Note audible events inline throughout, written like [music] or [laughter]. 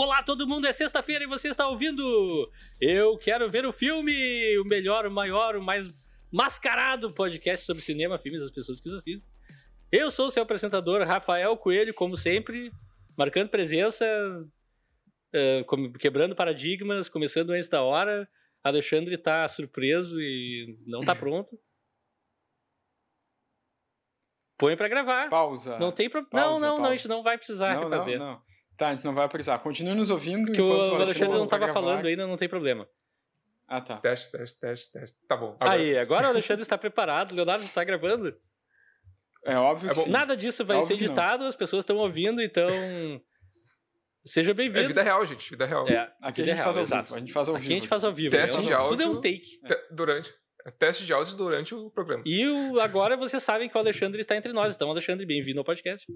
Olá, todo mundo, é sexta-feira e você está ouvindo Eu Quero Ver o Filme, o melhor, o maior, o mais mascarado podcast sobre cinema, filmes das pessoas que os assistem. Eu sou o seu apresentador, Rafael Coelho, como sempre, marcando presença, uh, quebrando paradigmas, começando antes da hora. Alexandre está surpreso e não está pronto. Põe para gravar. Pausa. Não tem problema. Não, não, pausa. não, a gente não vai precisar não, refazer. Não, não. Tá, a gente não vai precisar. Continue nos ouvindo. Que o Alexandre não estava falando ainda, não tem problema. Ah, tá. Teste, teste, teste, teste. Tá bom. Agora Aí, agora o [laughs] Alexandre está preparado. Leonardo está gravando. É óbvio é que sim. Nada disso vai É ser editado, as pessoas estão ouvindo, então. Seja É bem-vindo. vida real, gente. Vida real. É, Aqui a vida gente faz ao exato. vivo. A gente faz ao Aqui vivo. a gente faz ao vivo. Teste né? de Tudo áudio. é um take. Te- Durante. é Teste de áudios durante o programa. E o, agora vocês sabem que o Alexandre está entre nós. Então, Alexandre, bem-vindo ao podcast.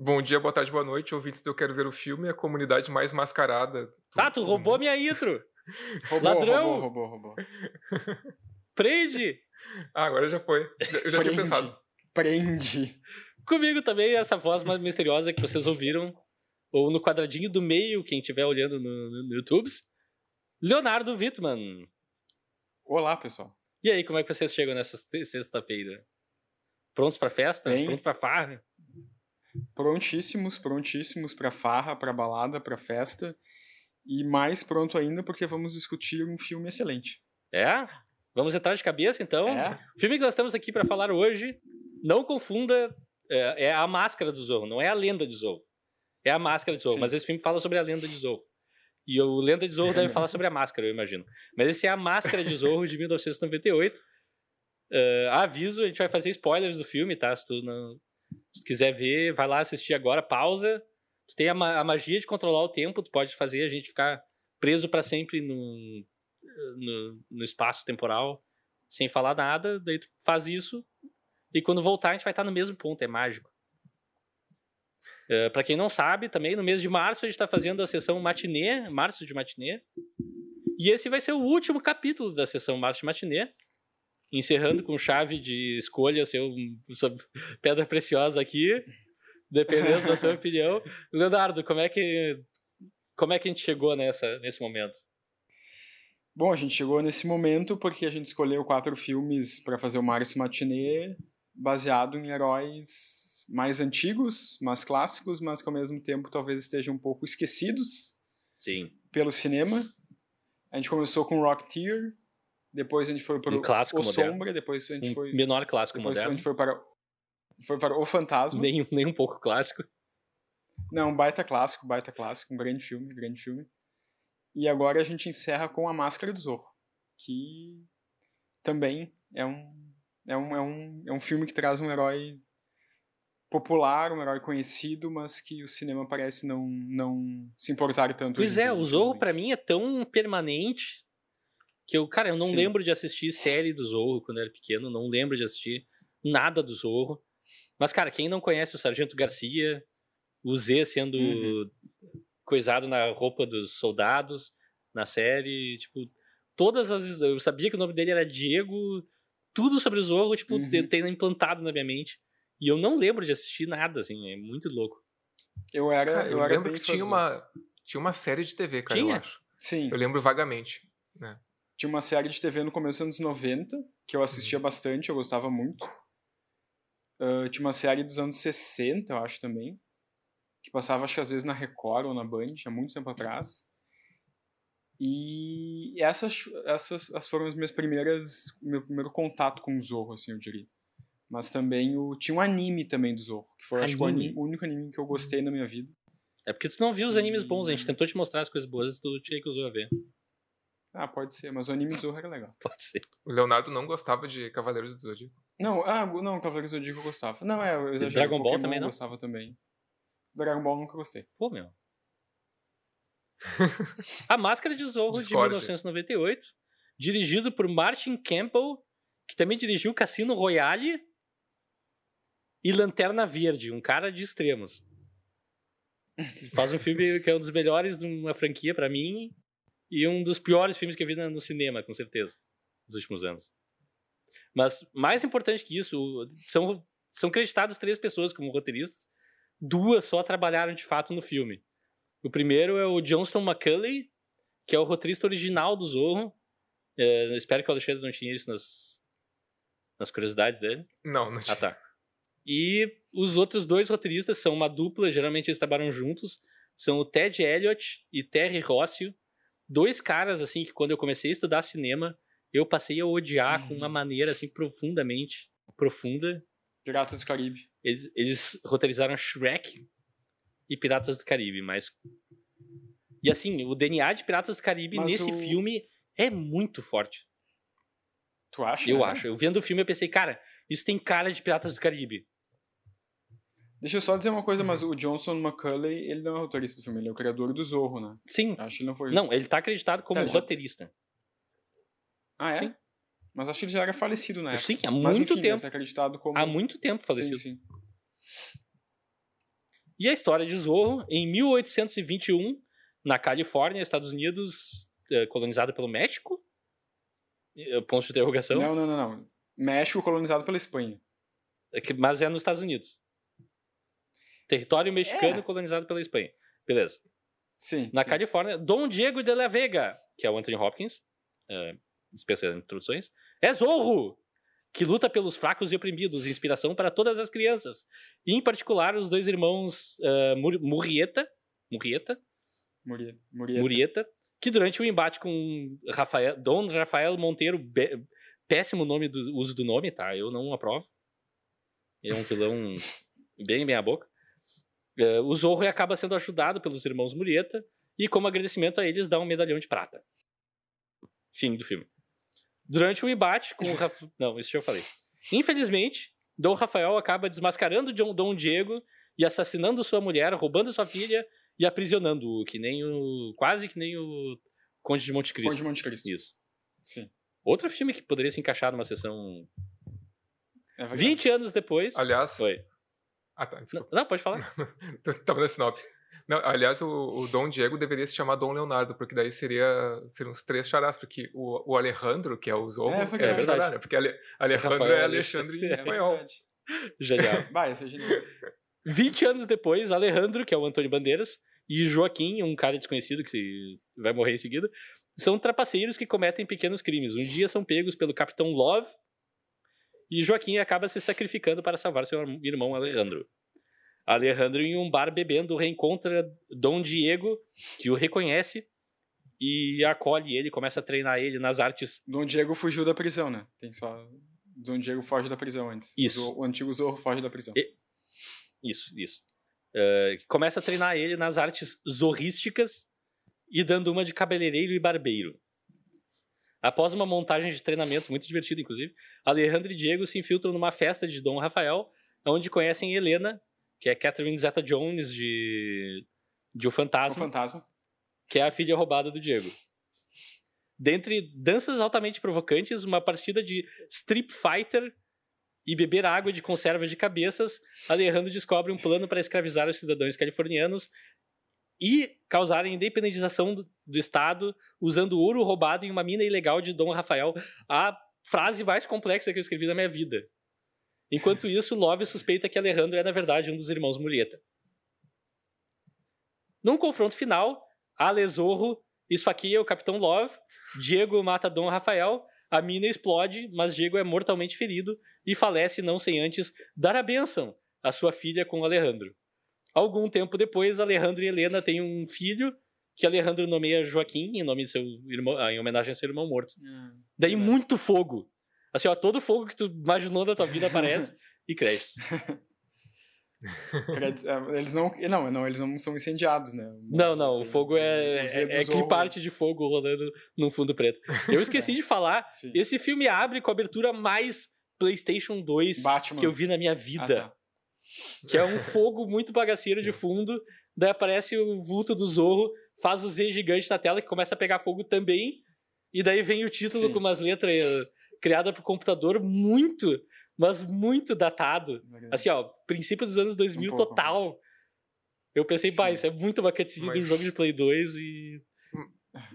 Bom dia, boa tarde, boa noite, ouvintes do Eu Quero Ver o Filme, a comunidade mais mascarada. do- Ah, tu roubou minha intro! [laughs] Roubou, Ladrão! Roubou, roubou, roubou. Prende! Ah, agora já foi. Eu já tinha pensado. Prende. Comigo também essa voz mais misteriosa que vocês ouviram, ou no quadradinho do meio, quem estiver olhando no, no, no YouTube, Leonardo Wittmann. Olá, pessoal. E aí, como é que vocês chegam nessa se- sexta-feira? Prontos pra festa? Bem. Prontos pra farra? Prontíssimos, prontíssimos pra farra, pra balada, pra festa. E mais pronto ainda porque vamos discutir um filme excelente. É? Vamos entrar de cabeça, então? É? O filme que nós estamos aqui pra falar hoje, não confunda, é, é a máscara do Zorro, não é a lenda de Zorro. É a máscara de Zorro, Sim. mas esse filme fala sobre a lenda de Zorro. E o Lenda de Zorro deve [laughs] falar sobre a máscara, eu imagino. Mas esse é a Máscara de Zorro de 1998. É, [laughs] aviso, a gente vai fazer spoilers do filme, tá? Se tu, não, se quiser ver, vai lá assistir agora, pausa. Tu tem a, ma- a magia de controlar o tempo, tu pode fazer a gente ficar preso pra sempre no, no, no espaço temporal, sem falar nada, daí tu faz isso, e quando voltar a gente vai estar no mesmo ponto, é mágico. Uh, para quem não sabe, também no mês de março a gente tá fazendo a sessão matinê, março de matinê, e esse vai ser o último capítulo da sessão março de matinê, encerrando com chave de escolha, seu, sua [laughs] pedra preciosa aqui, dependendo da sua [laughs] opinião. Leonardo, como é que como é que a gente chegou nessa, nesse momento? Bom, a gente chegou nesse momento porque a gente escolheu quatro filmes pra fazer o Márcio Matinê baseado em heróis mais antigos, mais clássicos, mas que ao mesmo tempo talvez estejam um pouco esquecidos Sim, pelo cinema. A gente começou com Rocketeer, depois a gente foi para Um clássico O moderno. Sombra, depois a gente um foi, menor clássico depois a moderno, gente foi para foi para O Fantasma. nem, nem um pouco clássico. Não, baita clássico, baita clássico, um grande filme, grande filme. E agora a gente encerra com A Máscara do Zorro, que também é um é um, é um, é um filme que traz um herói popular, um herói conhecido, mas que o cinema parece não, não se importar tanto. Pois é, o Zorro pra mim é tão permanente que eu, cara, eu não Sim. lembro de assistir série do Zorro quando eu era pequeno, não lembro de assistir nada do Zorro. Mas, cara, quem não conhece o Sargento Garcia, o Z sendo Uhum. coisado na roupa dos soldados, na série, tipo, todas as. Eu sabia que o nome dele era Diego, tudo sobre o Zorro, tipo, Uhum. tem, tem implantado na minha mente. E eu não lembro de assistir nada, assim, é muito louco. Eu era, Cara, eu, eu era lembro que tinha uma, tinha uma série de TV, cara, eu Tinha? acho. Sim, Eu lembro vagamente. Tinha uma série de TV no começo dos anos 90, que eu Uhum. assistia bastante, eu gostava muito. Ah, tinha uma série dos anos 60, eu acho também, que passava, acho que às vezes na Record ou na Band, há muito tempo atrás. E essas, essas, essas foram as minhas primeiras, o meu primeiro contato com o Zorro, assim, eu diria. Mas também o, tinha um anime também do Zorro, que foi acho que o, Anime? ani- o único anime que eu gostei na minha vida. É porque tu não viu os animes bons, a gente tentou te mostrar as coisas boas e tu te recusou a ver. Ah, pode ser, mas o anime Zorro era legal. [laughs] Pode ser. O Leonardo não gostava de Cavaleiros do Zodíaco. Não, ah, não, Cavaleiros do Zodíaco eu gostava. Não, é, eu exagerei. Dragon Ball também eu não? gostava também. Dragon Ball eu nunca gostei. Pô, meu. [laughs] A Máscara de Zorro de Discorde. 1998, dirigido por Martin Campbell, que também dirigiu Cassino Royale e Lanterna Verde, um cara de extremos. Faz um filme que é um dos melhores de uma franquia pra mim e um dos piores filmes que eu vi no cinema, com certeza, nos últimos anos. Mas mais importante que isso, são, são creditados três pessoas como roteiristas, duas só trabalharam de fato no filme. O primeiro é o Johnston McCulley, que é o roteirista original do Zorro. É, espero que o Alexandre não tinha isso nas, nas curiosidades dele. Não, não tinha. Ah, tá. E os outros dois roteiristas são uma dupla, geralmente eles trabalham juntos. São o Ted Elliott e Terry Rossio. Dois caras, assim, que quando eu comecei a estudar cinema, eu passei a odiar Uhum. com uma maneira, assim, profundamente profunda. Piratas do Caribe. Eles, eles roteirizaram Shrek e Piratas do Caribe, mas. E assim, o DNA de Piratas do Caribe Mas nesse o- filme é muito forte. Tu acha? Eu né? acho. Eu vendo o filme eu pensei, cara, isso tem cara de Piratas do Caribe. Deixa eu só dizer uma coisa, Uhum. mas o Johnson McCulley, ele não é o roteirista do filme, ele é o criador do Zorro, né? Sim. Eu Acho que ele não foi. Não, ele tá acreditado como Tá, ele já- roteirista. Ah, é? sim. Mas acho que ele já era falecido na época. Sim, há Mas, muito enfim, deve tempo. ser acreditado como. Há muito tempo falecido. Sim, sim. E a história de Zorro, em 1821, na Califórnia, Estados Unidos, eh, colonizada pelo México? Eh, Ponto de interrogação. Não, não, não, não. México colonizado pela Espanha. É Mas é nos Estados Unidos. Território mexicano É. colonizado pela Espanha. Beleza. Sim. Na sim. Califórnia, Dom Diego de la Vega, que é o Anthony Hopkins, é, dispensa introduções, é Zorro, que luta pelos fracos e oprimidos, inspiração para todas as crianças. E, em particular, os dois irmãos Mur- Murrieta, Murrieta. Murieta. Murieta, que durante o embate com Rafael, Dom Rafael Monteiro, péssimo nome do uso do nome, tá? Eu não aprovo. Ele é um vilão [laughs] bem bem a boca. O Zorro acaba sendo ajudado pelos irmãos Murieta e como agradecimento a eles dá um medalhão de prata. Fim do filme. Durante o embate com o Raf... [laughs] Não, isso já eu falei. Infelizmente, Dom Rafael acaba desmascarando John- Dom Diego e assassinando sua mulher, roubando sua filha e aprisionando-o, que nem o. quase que nem o Conde de Monte Cristo. Conde de Monte Cristo. Isso. Sim. Outro filme que poderia se encaixar numa sessão. É verdade. 20 anos depois. Aliás. Oi. Ah, tá. Não, Desculpa. não, pode falar. [laughs] Tava na sinopse. Não, aliás, o, o Dom Diego deveria se chamar Dom Leonardo, porque daí seria seriam uns três charás, porque o, o Alejandro, que é o Zorro, É é, verdade. verdade. chará, né? Porque Ale, Alejandro Rafael é Alexandre. Alexandre em É espanhol. verdade. [laughs] Genial. Vai, esse é genial. 20 anos depois, Alejandro, que é o Antônio Bandeiras, e Joaquim, um cara desconhecido que vai morrer em seguida, são trapaceiros que cometem pequenos crimes. Um dia são pegos pelo Capitão Love e Joaquim acaba se sacrificando para salvar seu irmão Alejandro. Alejandro, em um bar bebendo, reencontra Dom Diego, que o reconhece e acolhe ele, começa a treinar ele nas artes. Dom Diego fugiu da prisão, né? Tem só. Dom Diego foge da prisão antes. Isso. O, antigo Zorro foge da prisão. E- Isso, isso. Eh, começa a treinar ele nas artes zorrísticas e dando uma de cabeleireiro e barbeiro. Após uma montagem de treinamento muito divertida, inclusive, Alejandro e Diego se infiltram numa festa de Dom Rafael, onde conhecem Helena, que é Catherine Zeta-Jones de, de O O Fantasma, fantasma. que é a filha roubada do Diego. Dentre danças altamente provocantes, uma partida de Street Fighter e beber água de conserva de cabeças, Alejandro descobre um plano para escravizar os cidadãos californianos e causar a independização do, do Estado usando ouro roubado em uma mina ilegal de Dom Rafael. A frase mais complexa que eu escrevi na minha vida. Enquanto isso, Love suspeita que Alejandro é, na verdade, um dos irmãos Murieta. Num confronto final, Alezorro esfaqueia o Capitão Love, Diego mata Dom Rafael, a mina explode, mas Diego é mortalmente ferido e falece não sem antes dar a bênção à sua filha com Alejandro. Algum tempo depois, Alejandro e Helena têm um filho que Alejandro nomeia Joaquim em nome de seu irmão, ah, em homenagem a seu irmão morto. Daí Verdade. muito fogo. Assim, ó, todo fogo que tu imaginou da tua vida [laughs] aparece e créditos. [laughs] Créditos- é, Eles não, não, não, eles não são incendiados, né? Não, não, o fogo é, é, é que parte de fogo rolando num fundo preto. Eu esqueci [laughs] de falar, esse filme abre com a abertura mais PlayStation 2 Batman. que eu vi na minha Ah, vida. tá. Que é um [laughs] fogo muito bagaceiro de fundo. Daí aparece o vulto do Zorro, faz o Z gigante na tela que começa a pegar fogo também. E daí vem o título Sim. com umas letras eh, criadas pro computador muito, mas muito datado. Assim, ó, princípio dos anos 2000 Um pouco, total. Eu pensei, pá, isso é muito uma cutscene Mas- do jogo de Play 2 e.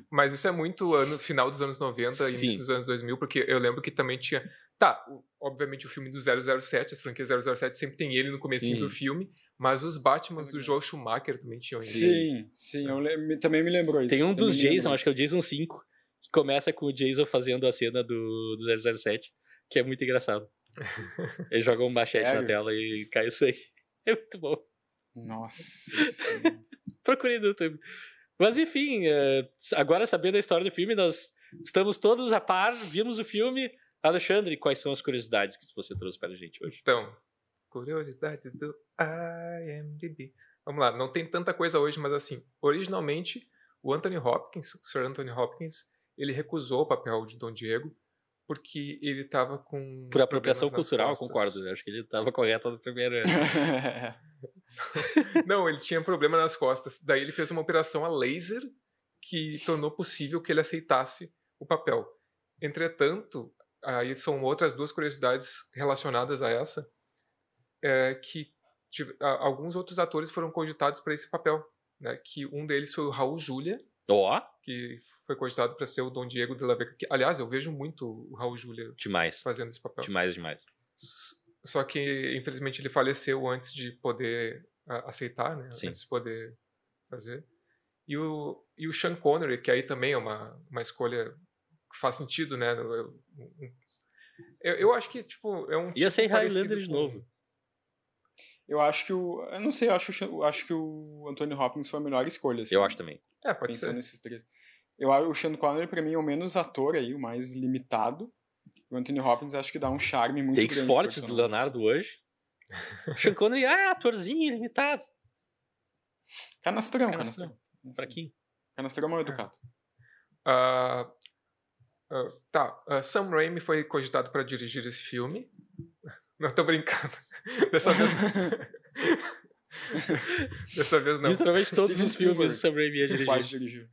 Mas isso é muito ano, final dos anos 90, Sim. início dos anos 2000, porque eu lembro que também tinha. Tá, obviamente, o filme do 007, as franquias 007 sempre tem ele no comecinho do filme, mas os Batmans do Joel Schumacher também tinham ele. Sim, sim, eu também me lembrou isso. Tem um dos Jason, acho que é o isso. Jason 5, que começa com o Jason fazendo a cena do, do 007, que é muito engraçado. [laughs] Ele joga um machete na tela e cai o sangue. [laughs] É muito bom. Nossa. [laughs] Procurei no YouTube. Mas enfim, eh, agora sabendo a história do filme, nós estamos todos a par, vimos o filme. Alexandre, quais são as curiosidades que você trouxe para a gente hoje? Então, curiosidades do IMDb. Vamos lá, não tem tanta coisa hoje, mas assim, originalmente, o Anthony Hopkins, Sir Anthony Hopkins, ele recusou o papel de Dom Diego porque ele estava com. Por apropriação cultural, costas. concordo. Acho que ele estava correto no primeiro. [laughs] Não, ele tinha problema nas costas. Daí ele fez uma operação a laser que tornou possível que ele aceitasse o papel. Entretanto, aí são outras duas curiosidades relacionadas a essa, é que tive- a- alguns outros atores foram cogitados para esse papel. Né, que um deles foi o Raul Julia, Ó, que foi cogitado para ser o Dom Diego de la Vega. Que, aliás, eu vejo muito o Raul Julia demais. fazendo esse papel. Demais, demais. Só que, infelizmente, ele faleceu antes de poder a- aceitar, né? Sim. Antes de poder fazer. E o, e o Sean Connery, que aí também é uma, uma escolha faz sentido, né? Eu, eu, eu acho que, tipo, é um Ia tipo ser Highlander de com- novo. Eu acho que o. Eu não sei, eu acho, o eu acho que o Anthony Hopkins foi a melhor escolha. assim, Eu acho também. É, pode Pensando ser. nesses três. Eu acho o Sean Connery, pra mim, é o menos ator aí, o mais limitado. O Anthony Hopkins acho que dá um charme muito Takes grande. pro fortes do. Leonardo hoje. [laughs] Sean Connery, ah, atorzinho limitado. Canastrão, Canastrão. canastrão. Fraquinho. Canastrão mal educado. Ah, ah, tá, ah, Sam Raimi foi cogitado para dirigir esse filme. Não, tô brincando. [laughs] Dessa vez... [laughs] Dessa vez não. Literalmente todos Steven os filmes Sam Raimi ia dirigir. Quase dirigiu.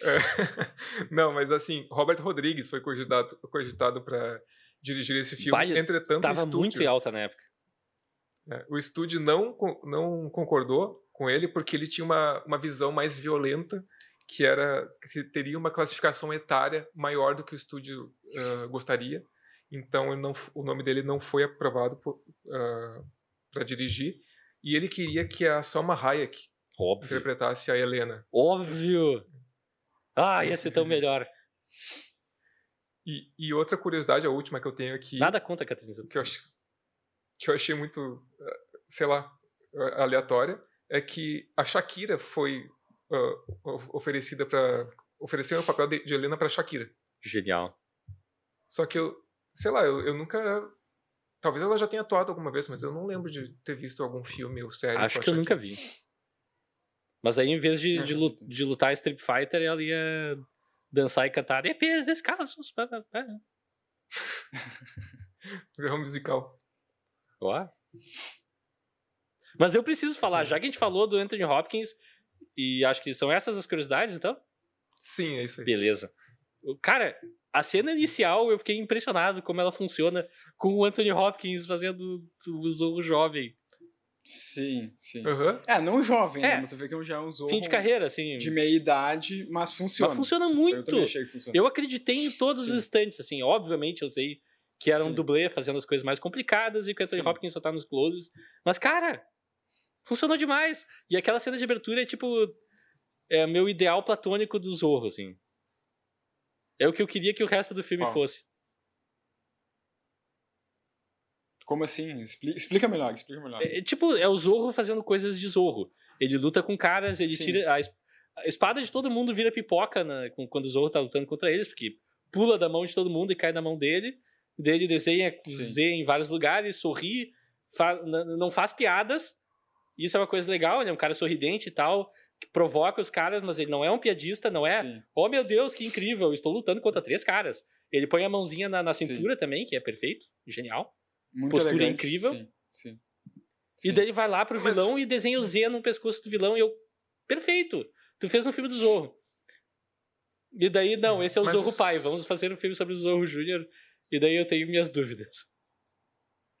É. [laughs] Não, mas assim, Robert Rodrigues foi cogitado, cogitado para dirigir esse filme. Bah, Entretanto, Tava estúdio, muito em alta na época. é, o estúdio não, não concordou com ele porque ele tinha uma, uma visão mais violenta, que era que teria uma classificação etária maior do que o estúdio ah, gostaria. Então, não, o nome dele não foi aprovado para dirigir. E ele queria que a Salma Hayek Óbvio. interpretasse a Helena. Óbvio. Ah, ia ser tão [laughs] melhor. E, e outra curiosidade, a última que eu tenho aqui. Nada contra a Catherine Zeta. que eu achei, que eu achei muito, eh, sei lá, aleatória, é que a Shakira foi of- oferecida para ofereceram o papel de, de Helena para Shakira. Genial. Só que eu, sei lá, eu, eu nunca talvez ela já tenha atuado alguma vez, mas eu não lembro de ter visto algum filme ou série Acho que eu nunca vi. Mas aí, em vez de, de, não. de lutar Street Fighter, ela ia dançar e cantar EPs descalços. É [laughs] um musical. Ó. Mas eu preciso falar, já que a gente falou do Anthony Hopkins, e acho que são essas as curiosidades, então? Sim, é isso aí. Beleza. O- Cara, a cena inicial eu fiquei impressionado como ela funciona com o Anthony Hopkins fazendo o Zorro jovem. Sim, sim. Aham. É, não jovem, É. né? Mas tu vê que já é um Zorro Fim de carreira, assim. de meia idade, mas funciona. Mas funciona Eu muito. também achei que funciona. Eu acreditei em todos Sim. os instantes, assim. Obviamente eu sei que era um Sim. dublê fazendo as coisas mais complicadas e que o Anthony Sim. Hopkins só tá nos closes. Mas, cara, funcionou demais. E aquela cena de abertura é tipo. É meu ideal platônico do Zorro, assim. É o que eu queria que o resto do filme Qual? fosse. Como assim? Expli- Explica melhor, explica melhor. É, é tipo, é o Zorro fazendo coisas de Zorro. Ele luta com caras, ele Sim. tira. A, a espada de todo mundo vira pipoca na- com- quando o Zorro tá lutando contra eles, porque pula da mão de todo mundo e cai na mão dele. Daí ele desenha Sim. Z em vários lugares, sorri, fa- não faz piadas. Isso é uma coisa legal, ele é um cara sorridente e tal, que provoca os caras, mas ele não é um piadista, não é? Sim. Oh meu Deus, que incrível, estou lutando contra três caras. Ele põe a mãozinha na, na Sim. cintura também, que é perfeito, genial. Muito Postura elegante, incrível. Sim, sim. E Sim. daí ele vai lá pro Mas- vilão e desenha o Z no pescoço do vilão e eu. Perfeito! Tu fez um filme do Zorro. E daí, não, esse é o Mas- Zorro pai. Vamos fazer um filme sobre o Zorro Júnior. E daí eu tenho minhas dúvidas.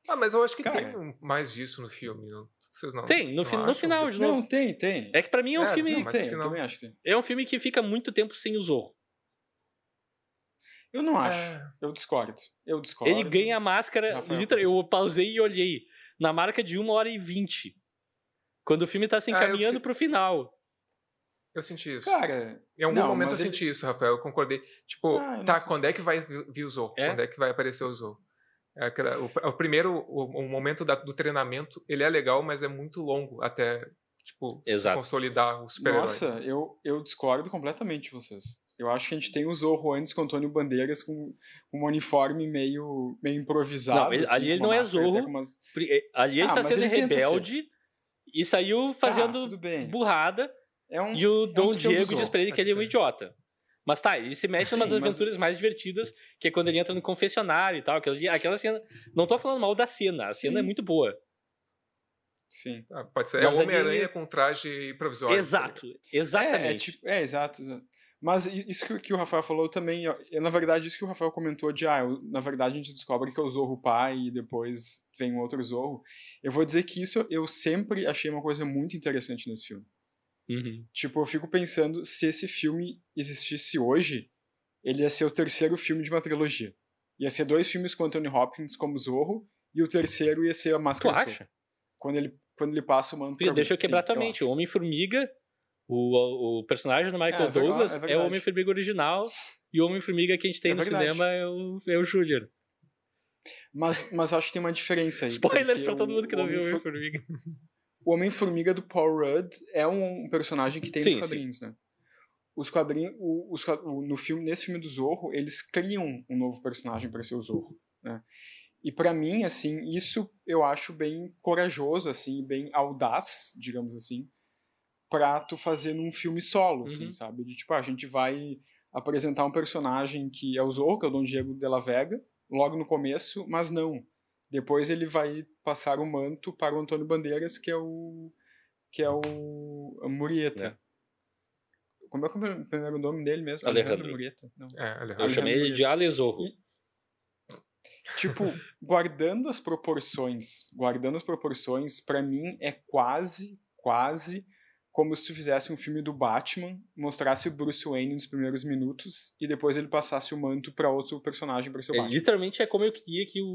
Ah, mas eu acho que Cara. tem mais disso no filme. Não? Vocês não? Tem, no, não fi- no final, de novo. Não, tem, tem. É que pra mim é um É, filme. não, tem, final- também acho que tem. É um filme que fica muito tempo sem o Zorro. Eu não acho. É. Eu discordo. Eu discordo. Ele ganha a máscara. Literal- eu pausei e olhei. Na marca de 1 hora e 20. Quando o filme tá se Ah, eu encaminhando sei- pro final. Eu senti isso. Cara, Em algum não, momento eu ele- senti isso, Rafael. Eu concordei. Tipo, Ah, eu tá, quando é que vai vi- vir o Zorro? É? Quando é que vai aparecer o Zorro? É aquela- o, o primeiro, o, o momento da- do treinamento, ele é legal, mas é muito longo até, tipo, consolidar o super-herói. nossa, eu, eu discordo completamente de vocês. Eu acho que a gente tem o Zorro antes com o Antônio Bandeiras com, com um uniforme meio, meio improvisado. Não, ele- assim, ali ele não é Zorro. umas- eh, Ali ele Ah, tá sendo ele rebelde e saiu fazendo Tá, bem. burrada. É um, E o Dom pseudo Diego Zorro, diz pra ele que ele é um idiota. Mas tá, ele se mete em [laughs] umas mas- aventuras mais divertidas, que é quando ele entra no confessionário e tal. Aquela, aquela cena. Não tô falando mal da cena, a cena Sim. é muito boa. Sim. Ah, pode ser. Mas é o ali- Homem-Aranha com traje provisório. Exato, É, é, exatamente. tipo, é, exato, exato. Mas isso que, que o Rafael falou também, é, na verdade, isso que o Rafael comentou de, ah, eu- na verdade a gente descobre que é o Zorro pai e depois vem um outro Zorro. Eu vou dizer que isso eu sempre achei uma coisa muito interessante nesse filme. Uhum. Tipo, eu fico pensando, se esse filme existisse hoje, ele ia ser o terceiro filme de uma trilogia. Ia ser dois filmes com Anthony Hopkins como Zorro, e o terceiro ia ser a Tu Máscara Zorro. acha? Quando ele, quando ele passa o manto pra deixa eu Sim, quebrar tua eu mente. O Homem-Formiga, o, o personagem do Michael É, é verdade, Douglas, é é, o. Homem-Formiga original, e o Homem-Formiga que a gente tem É no verdade. cinema é o, é o Júnior. Mas, mas acho que tem uma diferença aí. Spoilers pra todo mundo que não viu o Homem-For- Homem-Formiga. [laughs] O Homem-Formiga do Paul Rudd é um personagem que tem Sim, nos quadrinhos, né? Os quadrinhos, o- os, no filme, nesse filme do Zorro, eles criam um novo personagem para ser o Zorro, né? E pra mim, assim, isso eu acho bem corajoso, assim, bem audaz, digamos assim, pra tu fazer num filme solo, assim, Uhum. sabe? De tipo, ah, a gente vai apresentar um personagem que é o Zorro, que é o Dom Diego de la Vega, logo no começo, mas não. Depois ele vai passar o manto para o Antônio Bandeiras, que é o que é o Murieta. Como é que é o primeiro nome dele mesmo? Alejandro. Murieta. Não. É, Alejandro. Eu chamei ele de Alezorro. E- Tipo, guardando as proporções, guardando as proporções, pra mim é quase, quase como se tu fizesse um filme do Batman, mostrasse o Bruce Wayne nos primeiros minutos e depois ele passasse o manto pra outro personagem pra ser o É, Batman. literalmente é como eu queria que o,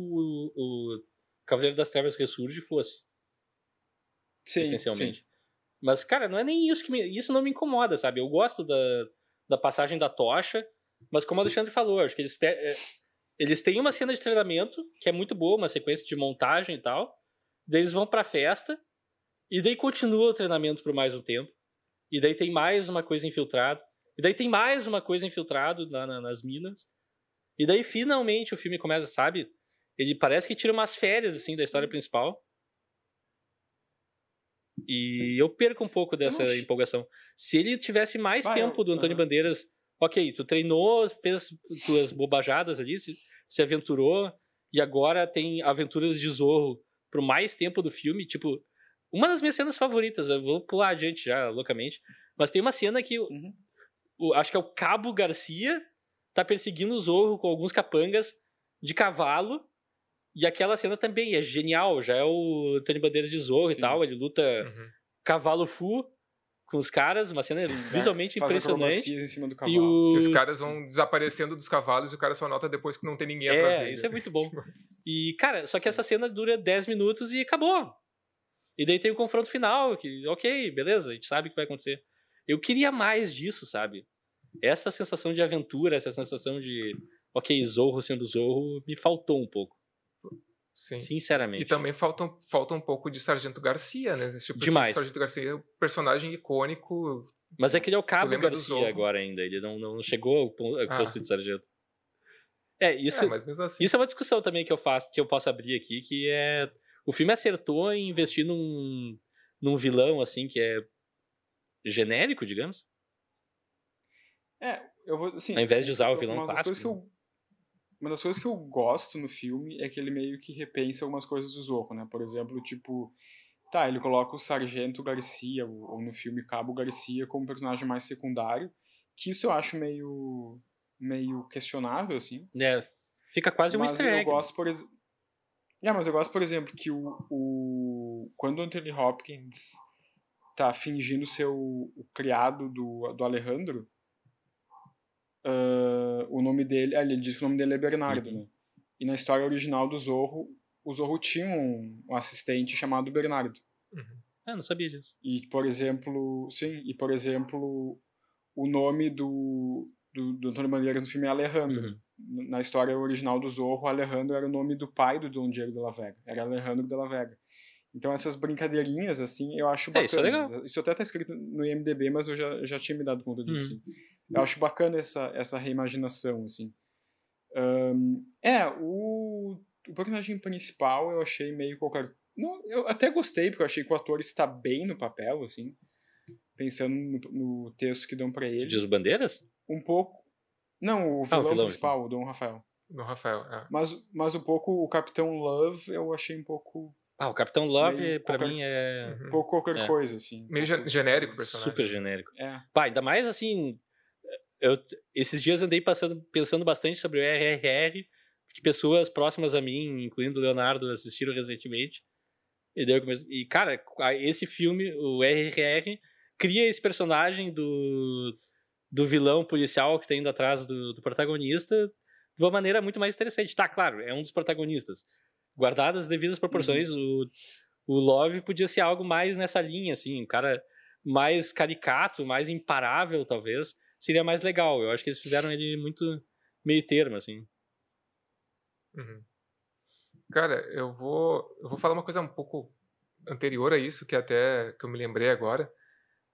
o Cavaleiro das Trevas Ressurge fosse, Sim, essencialmente. sim. Mas, cara, não é nem isso que me, isso não me incomoda, sabe? Eu gosto da, da passagem da tocha, mas como o Alexandre falou, acho que eles, é, eles têm uma cena de treinamento que é muito boa, uma sequência de montagem e tal. Daí eles vão pra festa, e daí continua o treinamento por mais um tempo. E daí tem mais uma coisa infiltrada. E daí tem mais uma coisa infiltrado na, na- nas minas. E daí finalmente o filme começa, sabe? Ele parece que tira umas férias, assim, da história principal. E eu perco um pouco dessa acho- empolgação. Se ele tivesse mais Vai, tempo do Antônio. Bandeiras, ok, tu treinou, fez tuas bobajadas ali, se, se aventurou, e agora tem aventuras de Zorro pro mais tempo do filme, tipo, uma das minhas cenas favoritas, eu vou pular adiante já, loucamente, mas tem uma cena que, o- Uhum. o- acho que é o Cabo Garcia, tá perseguindo o Zorro com alguns capangas de cavalo, e aquela cena também é genial, já é o Antônio Bandeiras de Zorro e Sim. tal, ele luta Uhum. cavalo full com os caras, uma cena Sim, visualmente faz impressionante. em cima do E cavalo. o... Que os caras vão desaparecendo dos cavalos e o cara só nota depois que não tem ninguém atrás É, dele. isso é muito bom. [laughs] E, cara, só que essa cena dura 10 minutos e acabou. E daí tem o confronto final, que, ok, beleza, a gente sabe o que vai acontecer. Eu queria mais disso, sabe? Essa sensação de aventura, essa sensação de, ok, Zorro sendo Zorro, me faltou um pouco. Sim. Sinceramente. E também falta, um- falta um pouco de Sargento Garcia, né? Tipo, Demais. O Sargento Garcia é um personagem icônico. Mas é que ele é o Cabo Garcia agora ainda, ele não, não chegou ao Ah. posto de sargento. É, isso, É, assim. Isso é uma discussão também que eu faço, que eu posso abrir aqui, que é o filme acertou em investir num, num vilão assim que é genérico, digamos, É, eu vou assim. ao invés de usar o vilão uma das coisas clássico. que eu uma das coisas que eu gosto no filme é que ele meio que repensa algumas coisas do Zorro, né? Por exemplo, tipo, tá, ele coloca o Sargento Garcia, ou, no filme Cabo Garcia, como personagem mais secundário, que isso eu acho meio meio questionável, assim. É, fica quase um mas easter eu egg. gosto, por exemplo... É, mas eu gosto, por exemplo, que o, o... quando o Anthony Hopkins tá fingindo ser o, o criado do, do Alejandro, uh, o nome dele. Ah, ele diz que o nome dele é Bernardo, uhum. né? E na história original do Zorro, o Zorro tinha um, um assistente chamado Bernardo. Uhum. Ah, não sabia disso. E, por exemplo, sim, e por exemplo, o nome do, do, do Antônio Bandeiras no filme é Alejandro. Uhum. Na história original do Zorro, Alejandro era o nome do pai do Dom Diego de la Vega. Era Alejandro de la Vega. Então essas brincadeirinhas, assim, eu acho bacana. É, isso é legal. Isso até tá escrito no IMDB, mas eu já, já tinha me dado conta disso. Uhum. Eu acho bacana essa, essa reimaginação, assim. Um, é, o, o personagem principal eu achei meio qualquer... Não, eu até gostei, porque eu achei que o ator está bem no papel, assim. Pensando no, no texto que dão para ele. Tu diz Bandeiras? Um pouco. Não, o vilão, ah, o vilão principal, o Dom Rafael. Dom Rafael, é. Mas, mas um pouco o Capitão Love eu achei um pouco ah, o Capitão Love, pra qualquer, mim, é. Um pouco qualquer é. coisa, assim. Meio genérico o personagem. Super genérico. É. Pá, ainda mais assim. Eu, esses dias andei passando, pensando bastante sobre o RRR, que pessoas próximas a mim, incluindo o Leonardo, assistiram recentemente. E, daí comecei, e cara, esse filme, o RRR, cria esse personagem do, do vilão policial que tá indo atrás do, do protagonista de uma maneira muito mais interessante. Tá, claro, é um dos protagonistas guardadas as devidas proporções, uhum. o, o Love podia ser algo mais nessa linha, assim, um cara mais caricato, mais imparável, talvez, seria mais legal. Eu acho que eles fizeram ele muito meio termo, assim. Uhum. Cara, eu vou, eu vou falar uma coisa um pouco anterior a isso, que até que eu me lembrei agora,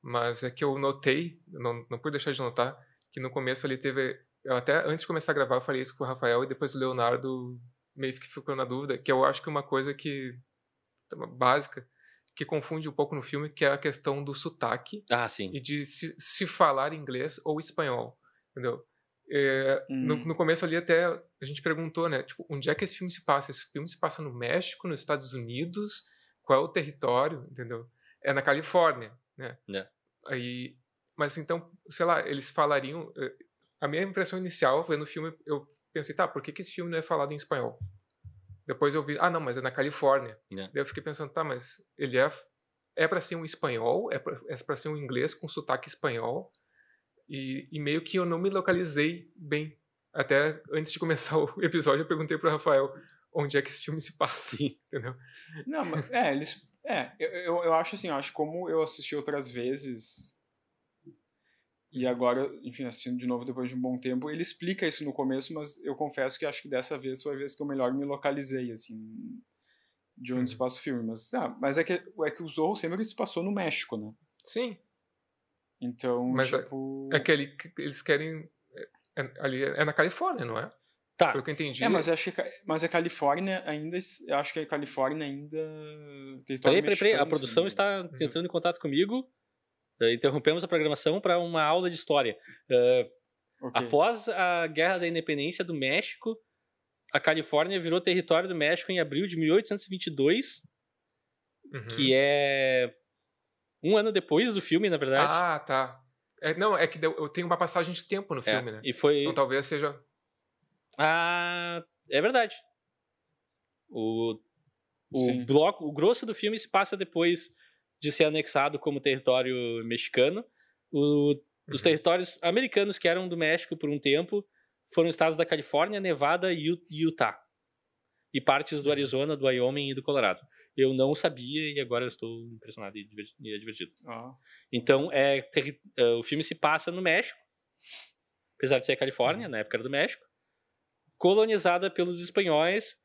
mas é que eu notei, não, não pude deixar de notar, que no começo ali teve. Eu até antes de começar a gravar, eu falei isso com o Rafael e depois o Leonardo meio que ficou na dúvida, que eu acho que uma coisa que básica que confunde um pouco no filme, que é a questão do sotaque ah, sim. e de se, se falar inglês ou espanhol, entendeu? É, hum. no, no, começo ali até a gente perguntou, né, tipo, onde é que esse filme se passa? Esse filme se passa no México, nos Estados Unidos? Qual é o território, entendeu? É na Califórnia, né? É. Aí, mas então, sei lá, eles falariam. Eh, a minha impressão inicial, vendo o filme, eu pensei, tá, por que, que esse filme não é falado em espanhol? Depois eu vi, ah, não, mas é na Califórnia. Yeah. Daí eu fiquei pensando, tá, mas ele é é para ser um espanhol, é para é ser um inglês com sotaque espanhol. E, e, meio que eu não me localizei bem. Até antes de começar [laughs] o episódio, eu perguntei pro Rafael onde é que esse filme se passa. Sim. Entendeu? Não, mas, é, eles. É, eu, eu, eu acho assim, eu acho como eu assisti outras vezes e agora, enfim, assistindo de novo depois de um bom tempo, ele explica isso no começo, mas eu confesso que acho que dessa vez foi a vez que eu melhor me localizei, assim, de onde uhum. se passa o filme. Mas, ah, mas é, que, é que o Zorro sempre se passou no México, né? Sim. Então, mas é, tipo... É, é que ele, eles querem... É, é, ali é na Califórnia, não é? Tá. Pelo que eu entendi. É, mas eu acho que mas a Califórnia ainda. Eu acho que a Califórnia ainda. Peraí, peraí, peraí. A produção está uhum. entrando em contato comigo. Uh, interrompemos a programação para uma aula de história. Uh, okay. Após a Guerra da Independência do México, a Califórnia virou território do México em abril de 1822, uhum. que é um ano depois do filme, na verdade. Ah, tá. É, não, é que eu tenho uma passagem de tempo no é, filme, é, né? E foi... Então talvez seja. Ah, é verdade. O, o bloco, o grosso do filme se passa depois de ser anexado como território mexicano. O, os uhum. territórios americanos que eram do México por um tempo foram estados da Califórnia, Nevada e Utah. E partes do uhum. Arizona, do Wyoming e do Colorado. Eu não sabia e agora estou impressionado e divertido. Ah. Então, é, ter, uh, o filme se passa no México, apesar de ser a Califórnia, uhum. na época era do México, colonizada pelos espanhóis.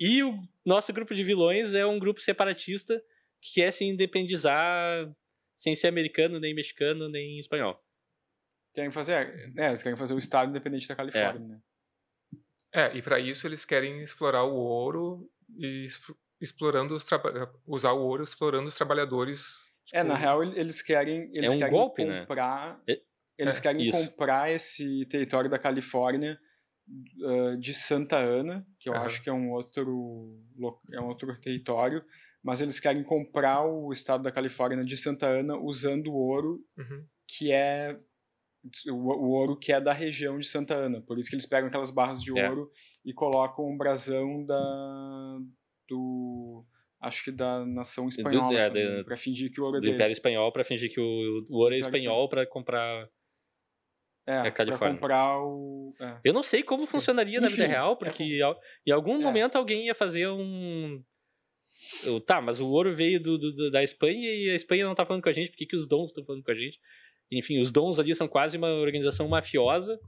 E o nosso grupo de vilões é um grupo separatista que quer se independizar sem ser americano, nem mexicano, nem espanhol. Querem fazer, é, eles querem fazer o Estado independente da Califórnia, é. né? É, e para isso eles querem explorar o ouro e explorando os usar o ouro explorando os trabalhadores. Tipo... É, na real eles querem eles é um querem golpe, né? comprar né? eles é, querem isso. comprar esse território da Califórnia uh, de Santa Ana, que eu uhum. acho que é um outro é um outro território mas eles querem comprar o estado da Califórnia de Santa Ana usando o ouro uhum. que é o, o, ouro que é da região de Santa Ana. Por isso que eles pegam aquelas barras de é. ouro e colocam um brasão da do acho que da nação espanhola é, para fingir que o ouro é do deles. Império Espanhol para fingir que o, o ouro é espanhol para comprar É, É Califórnia. pra comprar o... É. Eu não sei como funcionaria na vida real, é porque al- em algum é. momento alguém ia fazer um. Tá, mas o ouro veio do, do- da Espanha e a Espanha não tá falando com a gente, por que, que os dons estão falando com a gente? Enfim, os dons ali são quase uma organização mafiosa.